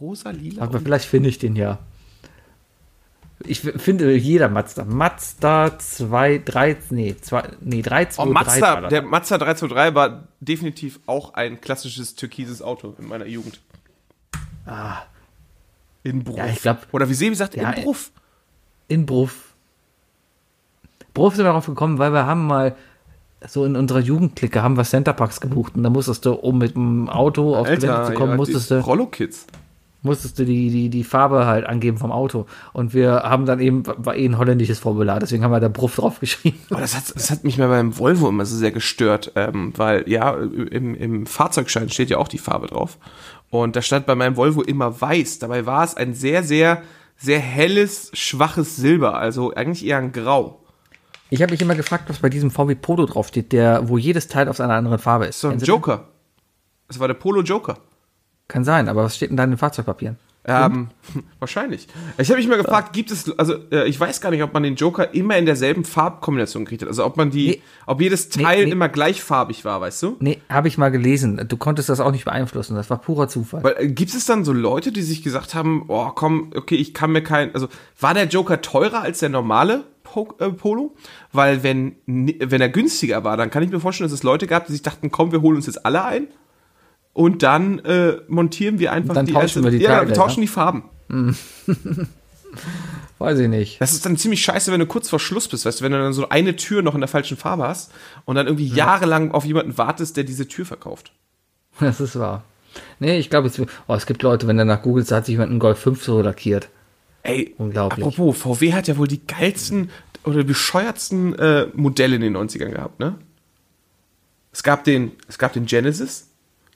Rosa, lila. aber vielleicht finde ich den ja. Ich finde jeder Mazda. Mazda 2, 3, nee, 2, nee, 3, 2, Oh, 3 Mazda, der Mazda 323 war definitiv auch ein klassisches türkises Auto in meiner Jugend. Ah. In Bruff. Ja, ich glaub- Oder wie Sebi sagt, Ja, in Bruff. In Bruff. Bruff sind wir darauf gekommen, weil wir haben mal so in unserer Jugendklicke haben wir Centerparks gebucht und da musstest du, um mit dem Auto auf Gelände zu kommen, ja, musstest du, Rollo-Kids. Musstest du die, die, die Farbe halt angeben vom Auto. Und wir haben dann eben, war eh ein holländisches Formular, deswegen haben wir da Bruff draufgeschrieben. Aber das hat, das hat mich mal beim Volvo immer so sehr gestört, ähm, weil ja, im, im Fahrzeugschein steht ja auch die Farbe drauf. Und da stand bei meinem Volvo immer weiß. Dabei war es ein sehr, sehr, sehr helles, schwaches Silber. Also eigentlich eher ein Grau. Ich habe mich immer gefragt, was bei diesem VW Polo draufsteht, der, wo jedes Teil aus einer anderen Farbe ist. So ein? Joker. Das war der Polo Joker. Kann sein, aber was steht denn da in den Fahrzeugpapieren? Ähm, wahrscheinlich. Ich habe mich mal gefragt, gibt es, also äh, ich weiß gar nicht, ob man den Joker immer in derselben Farbkombination gekriegt hat. Also ob man die, Nee. ob jedes Nee, Teil nee. immer gleichfarbig war, weißt du? Nee, habe ich mal gelesen. Du konntest das auch nicht beeinflussen. Das war purer Zufall. Weil äh, gibt es dann so Leute, die sich gesagt haben, oh komm, okay, ich kann mir kein, also war der Joker teurer als der normale po äh, Polo? Weil wenn, wenn er günstiger war, dann kann ich mir vorstellen, dass es Leute gab, die sich dachten, komm, wir holen uns jetzt alle ein und dann äh, montieren wir einfach dann tauschen wir die ja, Teile, wir tauschen ja. die Farben. Weiß ich nicht. Das ist dann ziemlich scheiße, wenn du kurz vor Schluss bist, weißt du, wenn du dann so eine Tür noch in der falschen Farbe hast und dann irgendwie jahrelang auf jemanden wartest, der diese Tür verkauft. Das ist wahr. Nee, ich glaube, es, oh, es gibt Leute, wenn du nach Google hat sich jemand einen Golf 5 so lackiert. Ey, Unglaublich. apropos, VW hat ja wohl die geilsten oder bescheuertsten äh, Modelle in den 90ern gehabt, ne? Es gab den, es gab den Genesis,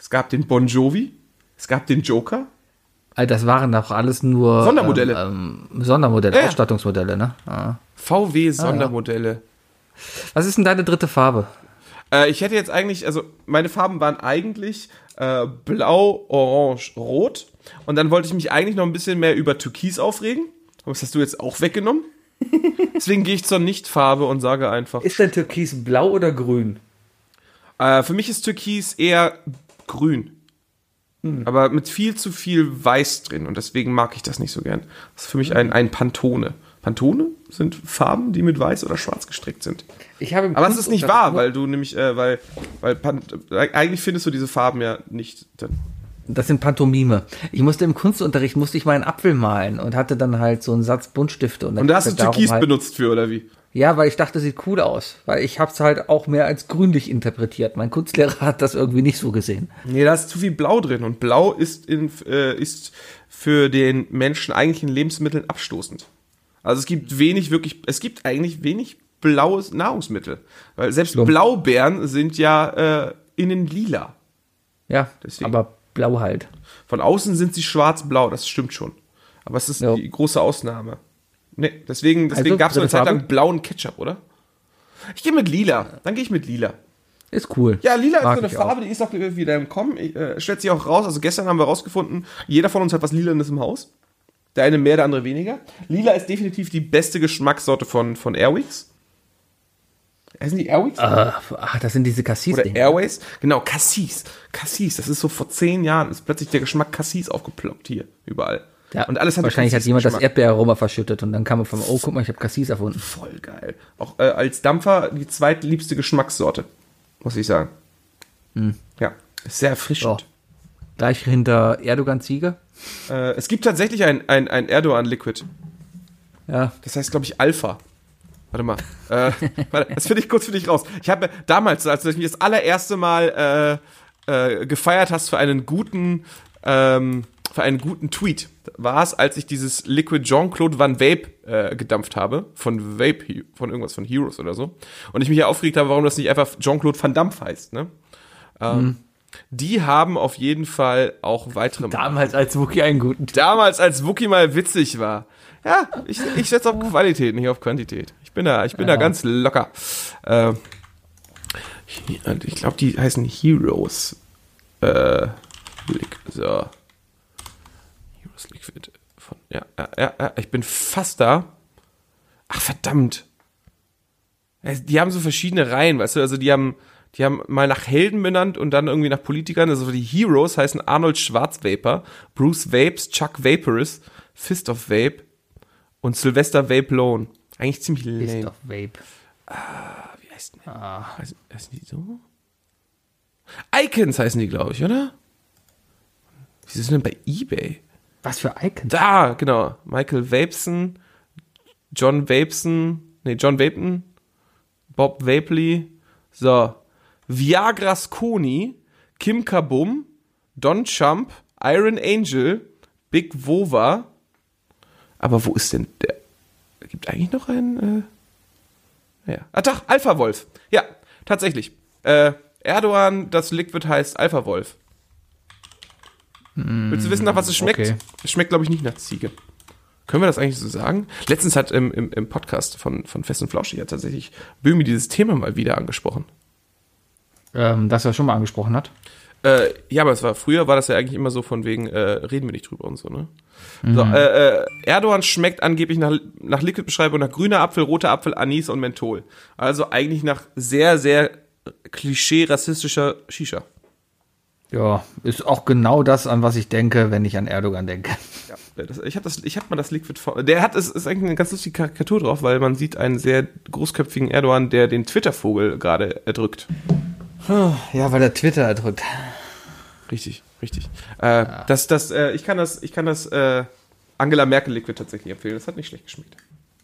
es gab den Bon Jovi, es gab den Joker. Das waren doch alles nur Sondermodelle. Ähm, ähm, Sondermodelle, Ja, ja. Ausstattungsmodelle, ne? Ah. VW Sondermodelle. Was ist denn deine dritte Farbe? Äh, ich hätte jetzt eigentlich, also meine Farben waren eigentlich äh, blau, orange, rot. Und dann wollte ich mich eigentlich noch ein bisschen mehr über Türkis aufregen. Aber das hast du jetzt auch weggenommen. Deswegen gehe ich zur Nichtfarbe und sage einfach. Ist denn Türkis blau oder grün? Äh, für mich ist Türkis eher grün. Aber mit viel zu viel Weiß drin. Und deswegen mag ich das nicht so gern. Das ist für mich ein, ein Pantone. Pantone sind Farben, die mit Weiß oder Schwarz gestrickt sind. Ich habe Aber es ist nicht wahr, weil du nämlich, äh, weil, weil Pan eigentlich findest du diese Farben ja nicht. Das sind Pantomime. Ich musste im Kunstunterricht musste ich mal einen Apfel malen und hatte dann halt so einen Satz Buntstifte und, dann Und da hast du Türkis halt, benutzt für, oder wie? Ja, weil ich dachte, sieht cool aus, weil ich habe es halt auch mehr als grünlich interpretiert. Mein Kunstlehrer hat das irgendwie nicht so gesehen. Nee, da ist zu viel Blau drin. Und Blau ist, in, äh, ist für den Menschen eigentlich in Lebensmitteln abstoßend. Also es gibt wenig wirklich, es gibt eigentlich wenig blaues Nahrungsmittel. Weil selbst Lump. Blaubeeren sind ja äh, innen lila. Ja, Deswegen. aber blau halt. Von außen sind sie schwarz-blau, das stimmt schon. Aber es ist Ja. die große Ausnahme. Nee, deswegen, deswegen Also, gab es eine Zeit lang Farbe? blauen Ketchup, oder? Ich gehe mit lila. Dann gehe ich mit lila. Ist cool. Ja, lila ist Mag so eine ich auch. Farbe, die ist auch wieder im Kommen. Ich, äh, stellt sich auch raus. Also gestern haben wir rausgefunden, jeder von uns hat was Lilanes im Haus. Der eine mehr, der andere weniger. Lila ist definitiv die beste Geschmackssorte von, von Airwix. Heißen die Airwix? Ah, ach, das sind diese cassis Oder Airways? Genau, Cassis. Cassis, das ist so vor zehn Jahren, ist plötzlich der Geschmack Cassis aufgeploppt hier, überall. Ja, und alles hat wahrscheinlich hat jemand das. Erdbeeraroma verschüttet und dann kam man vom, oh, guck mal, ich habe Cassis erfunden. Voll geil. Auch äh, als Dampfer die zweitliebste Geschmackssorte, muss ich sagen. Ja, ist sehr erfrischend. So. Gleich hinter Erdogan Ziege. Äh, es gibt tatsächlich ein, ein, ein Erdogan-Liquid. Ja, Das heißt, glaube ich, Alpha. Warte mal. Äh, warte, das finde ich kurz für dich raus. Ich habe damals, als du mich das allererste Mal äh, äh, gefeiert hast für einen guten, ähm, für einen guten Tweet, war es, als ich dieses Liquid Jean-Claude Van Vape äh, gedampft habe, von Vape, von irgendwas von Heroes oder so. Und ich mich ja aufgeregt habe, warum das nicht einfach Jean-Claude Van Dampf heißt, ne? Ähm, Die haben auf jeden Fall auch weitere damals als Wookie einen guten damals als Wookie mal witzig war. Ja, ich, ich setze auf Qualität, nicht auf Quantität. Ich bin da, ich bin da ganz locker. Äh, ich glaube, die heißen Heroes. Äh, so. Liquid. Von, ja, ja, ja, ich bin fast da. Ach, verdammt. Die haben so verschiedene Reihen, weißt du, also die haben, die haben mal nach Helden benannt und dann irgendwie nach Politikern. Also die Heroes heißen Arnold Schwarzvapor, Bruce Vapes, Chuck Vaporous, Fist of Vape und Sylvester Vape Lone. Eigentlich ziemlich lame. doch Vape. Wie heißt denn? Heißen, heißen die so? Icons heißen die, glaube ich, oder? Wie sind denn bei eBay? Was für Icons? Da, genau. Michael Vapeson, John Vapeson, nee, John Vapen, Bob Vapley, so. Viagra Sconi, Kim Kabum, Don Chump, Iron Angel, Big Vova. Aber wo ist denn der? Gibt eigentlich noch einen? Äh, ja. Ah, doch, Alpha Wolf. Ja, tatsächlich. Äh, Erdogan, das Liquid heißt Alpha Wolf. Willst du wissen, nach was es schmeckt? okay. Es schmeckt, glaube ich, nicht nach Ziege. Können wir das eigentlich so sagen? Letztens hat im, im, im Podcast von, von Fest und Flauschig ja tatsächlich Böhmi dieses Thema mal wieder angesprochen. Ähm, das er schon mal angesprochen hat. Äh, ja, aber es war früher war das ja eigentlich immer so von wegen, äh, reden wir nicht drüber und so, ne? So, äh, äh, Erdogan schmeckt angeblich nach, nach Liquid-Beschreibung nach grüner Apfel, roter Apfel, Anis und Menthol. Also eigentlich nach sehr, sehr klischee-rassistischer Shisha. Ja, ist auch genau das, an was ich denke, wenn ich an Erdogan denke. Ja, das, ich habe das, ich habe mal das Liquid vor. Der hat es ist eigentlich eine ganz lustige Karikatur drauf, weil man sieht einen sehr großköpfigen Erdogan, der den Twitter-Vogel gerade erdrückt. Ja, weil er Twitter erdrückt. Richtig, richtig. Äh, das, das, äh, ich kann das, ich kann das äh, Angela Merkel Liquid tatsächlich empfehlen. Das hat nicht schlecht geschmeckt.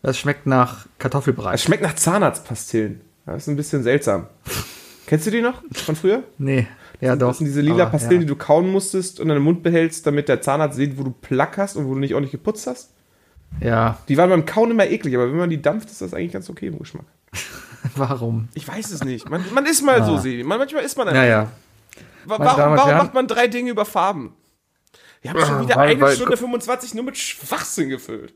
Das schmeckt nach Kartoffelbrei. Es schmeckt nach Zahnarztpastillen. Das ist ein bisschen seltsam. Kennst du die noch von früher? Nee, ja doch. Das sind diese lila aber, Pastillen, ja. die du kauen musstest und in den Mund behältst, damit der Zahnarzt sieht, wo du Plack hast und wo du nicht ordentlich geputzt hast. Ja, Die waren beim Kauen immer eklig, aber wenn man die dampft, ist das eigentlich ganz okay im Geschmack. warum? Ich weiß es nicht. Man, man ist mal so, Sebi. Man, manchmal ist man ein Ja, ja. Warum, warum macht man drei Dinge über Farben? Wir haben schon wieder weil- eine weil- Stunde 25 nur mit Schwachsinn gefüllt.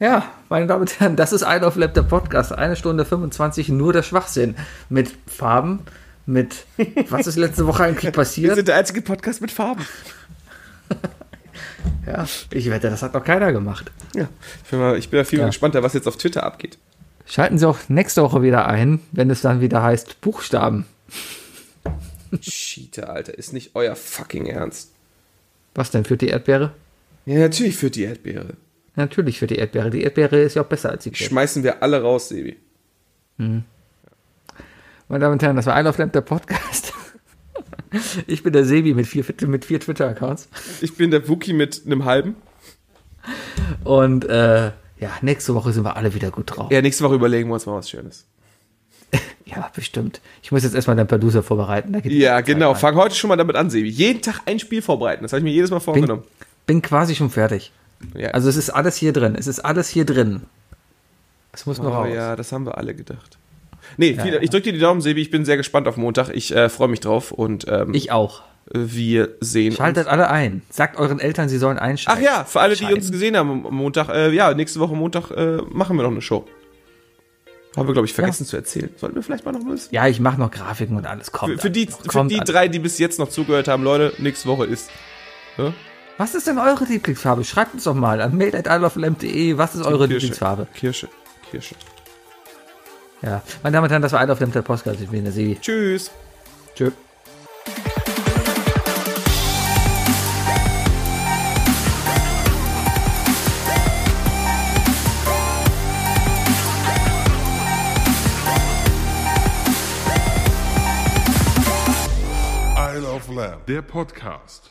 Ja, meine Damen und Herren, das ist I Love Lab, der Podcast. Eine Stunde 25, nur der Schwachsinn. Mit Farben, mit, was ist letzte Woche eigentlich Wir passiert? sind der einzige Podcast mit Farben. Ja, ich wette, das hat noch keiner gemacht. Ja. Ich bin, mal, ich bin ja viel Ja. gespannter, was jetzt auf Twitter abgeht. Schalten Sie auch nächste Woche wieder ein, wenn es dann wieder heißt Buchstaben. Cheater, Alter. Ist nicht euer fucking Ernst. Was denn für die Erdbeere? Ja, natürlich führt die Erdbeere. Natürlich für die Erdbeere. Die Erdbeere ist ja auch besser als die Kirsche. Schmeißen wir alle raus, Sebi. Meine Damen und Herren, das war I Love Lamp, der Podcast. Ich bin der Sebi mit vier, mit vier Twitter-Accounts. Ich bin der Wookie mit einem halben. Und äh, ja, nächste Woche sind wir alle wieder gut drauf. Ja, nächste Woche überlegen wir uns mal was Schönes. Ja, bestimmt. Ich muss jetzt erstmal den Producer vorbereiten. Ja, genau. rein. Fang heute schon mal damit an, Sebi. Jeden Tag ein Spiel vorbereiten. Das habe ich mir jedes Mal Bin, vorgenommen. bin quasi schon fertig. Ja. Also es ist alles hier drin. Es ist alles hier drin. Es muss noch Oh raus. ja, das haben wir alle gedacht. Nee, viel, ja. ich drücke dir die Daumen, Sebi. Ich bin sehr gespannt auf Montag. Ich äh, freue mich drauf und ähm, Ich auch. wir sehen Schaltet uns. alle ein. Sagt euren Eltern, sie sollen Ach einschalten. ja, für alle, die uns gesehen haben am Montag. Äh, ja, nächste Woche Montag äh, machen wir noch eine Show. Haben wir, glaube ich, vergessen zu erzählen. Sollten wir vielleicht mal noch was? Ja, ich mache noch Grafiken und alles. Kommt Für, für die, für Kommt die alles. drei, die bis jetzt noch zugehört haben, Leute, nächste Woche ist. Ne? Was ist denn eure Lieblingsfarbe? Schreibt uns doch mal an mail.isleoflamp.de. Was ist eure Lieblingsfarbe? Kirsche. Kirsche. Ja. Meine Damen und Herren, das war I Love Lamp, der Podcast. Ich bin der Sebi. Tschüss. Lamb, der Podcast.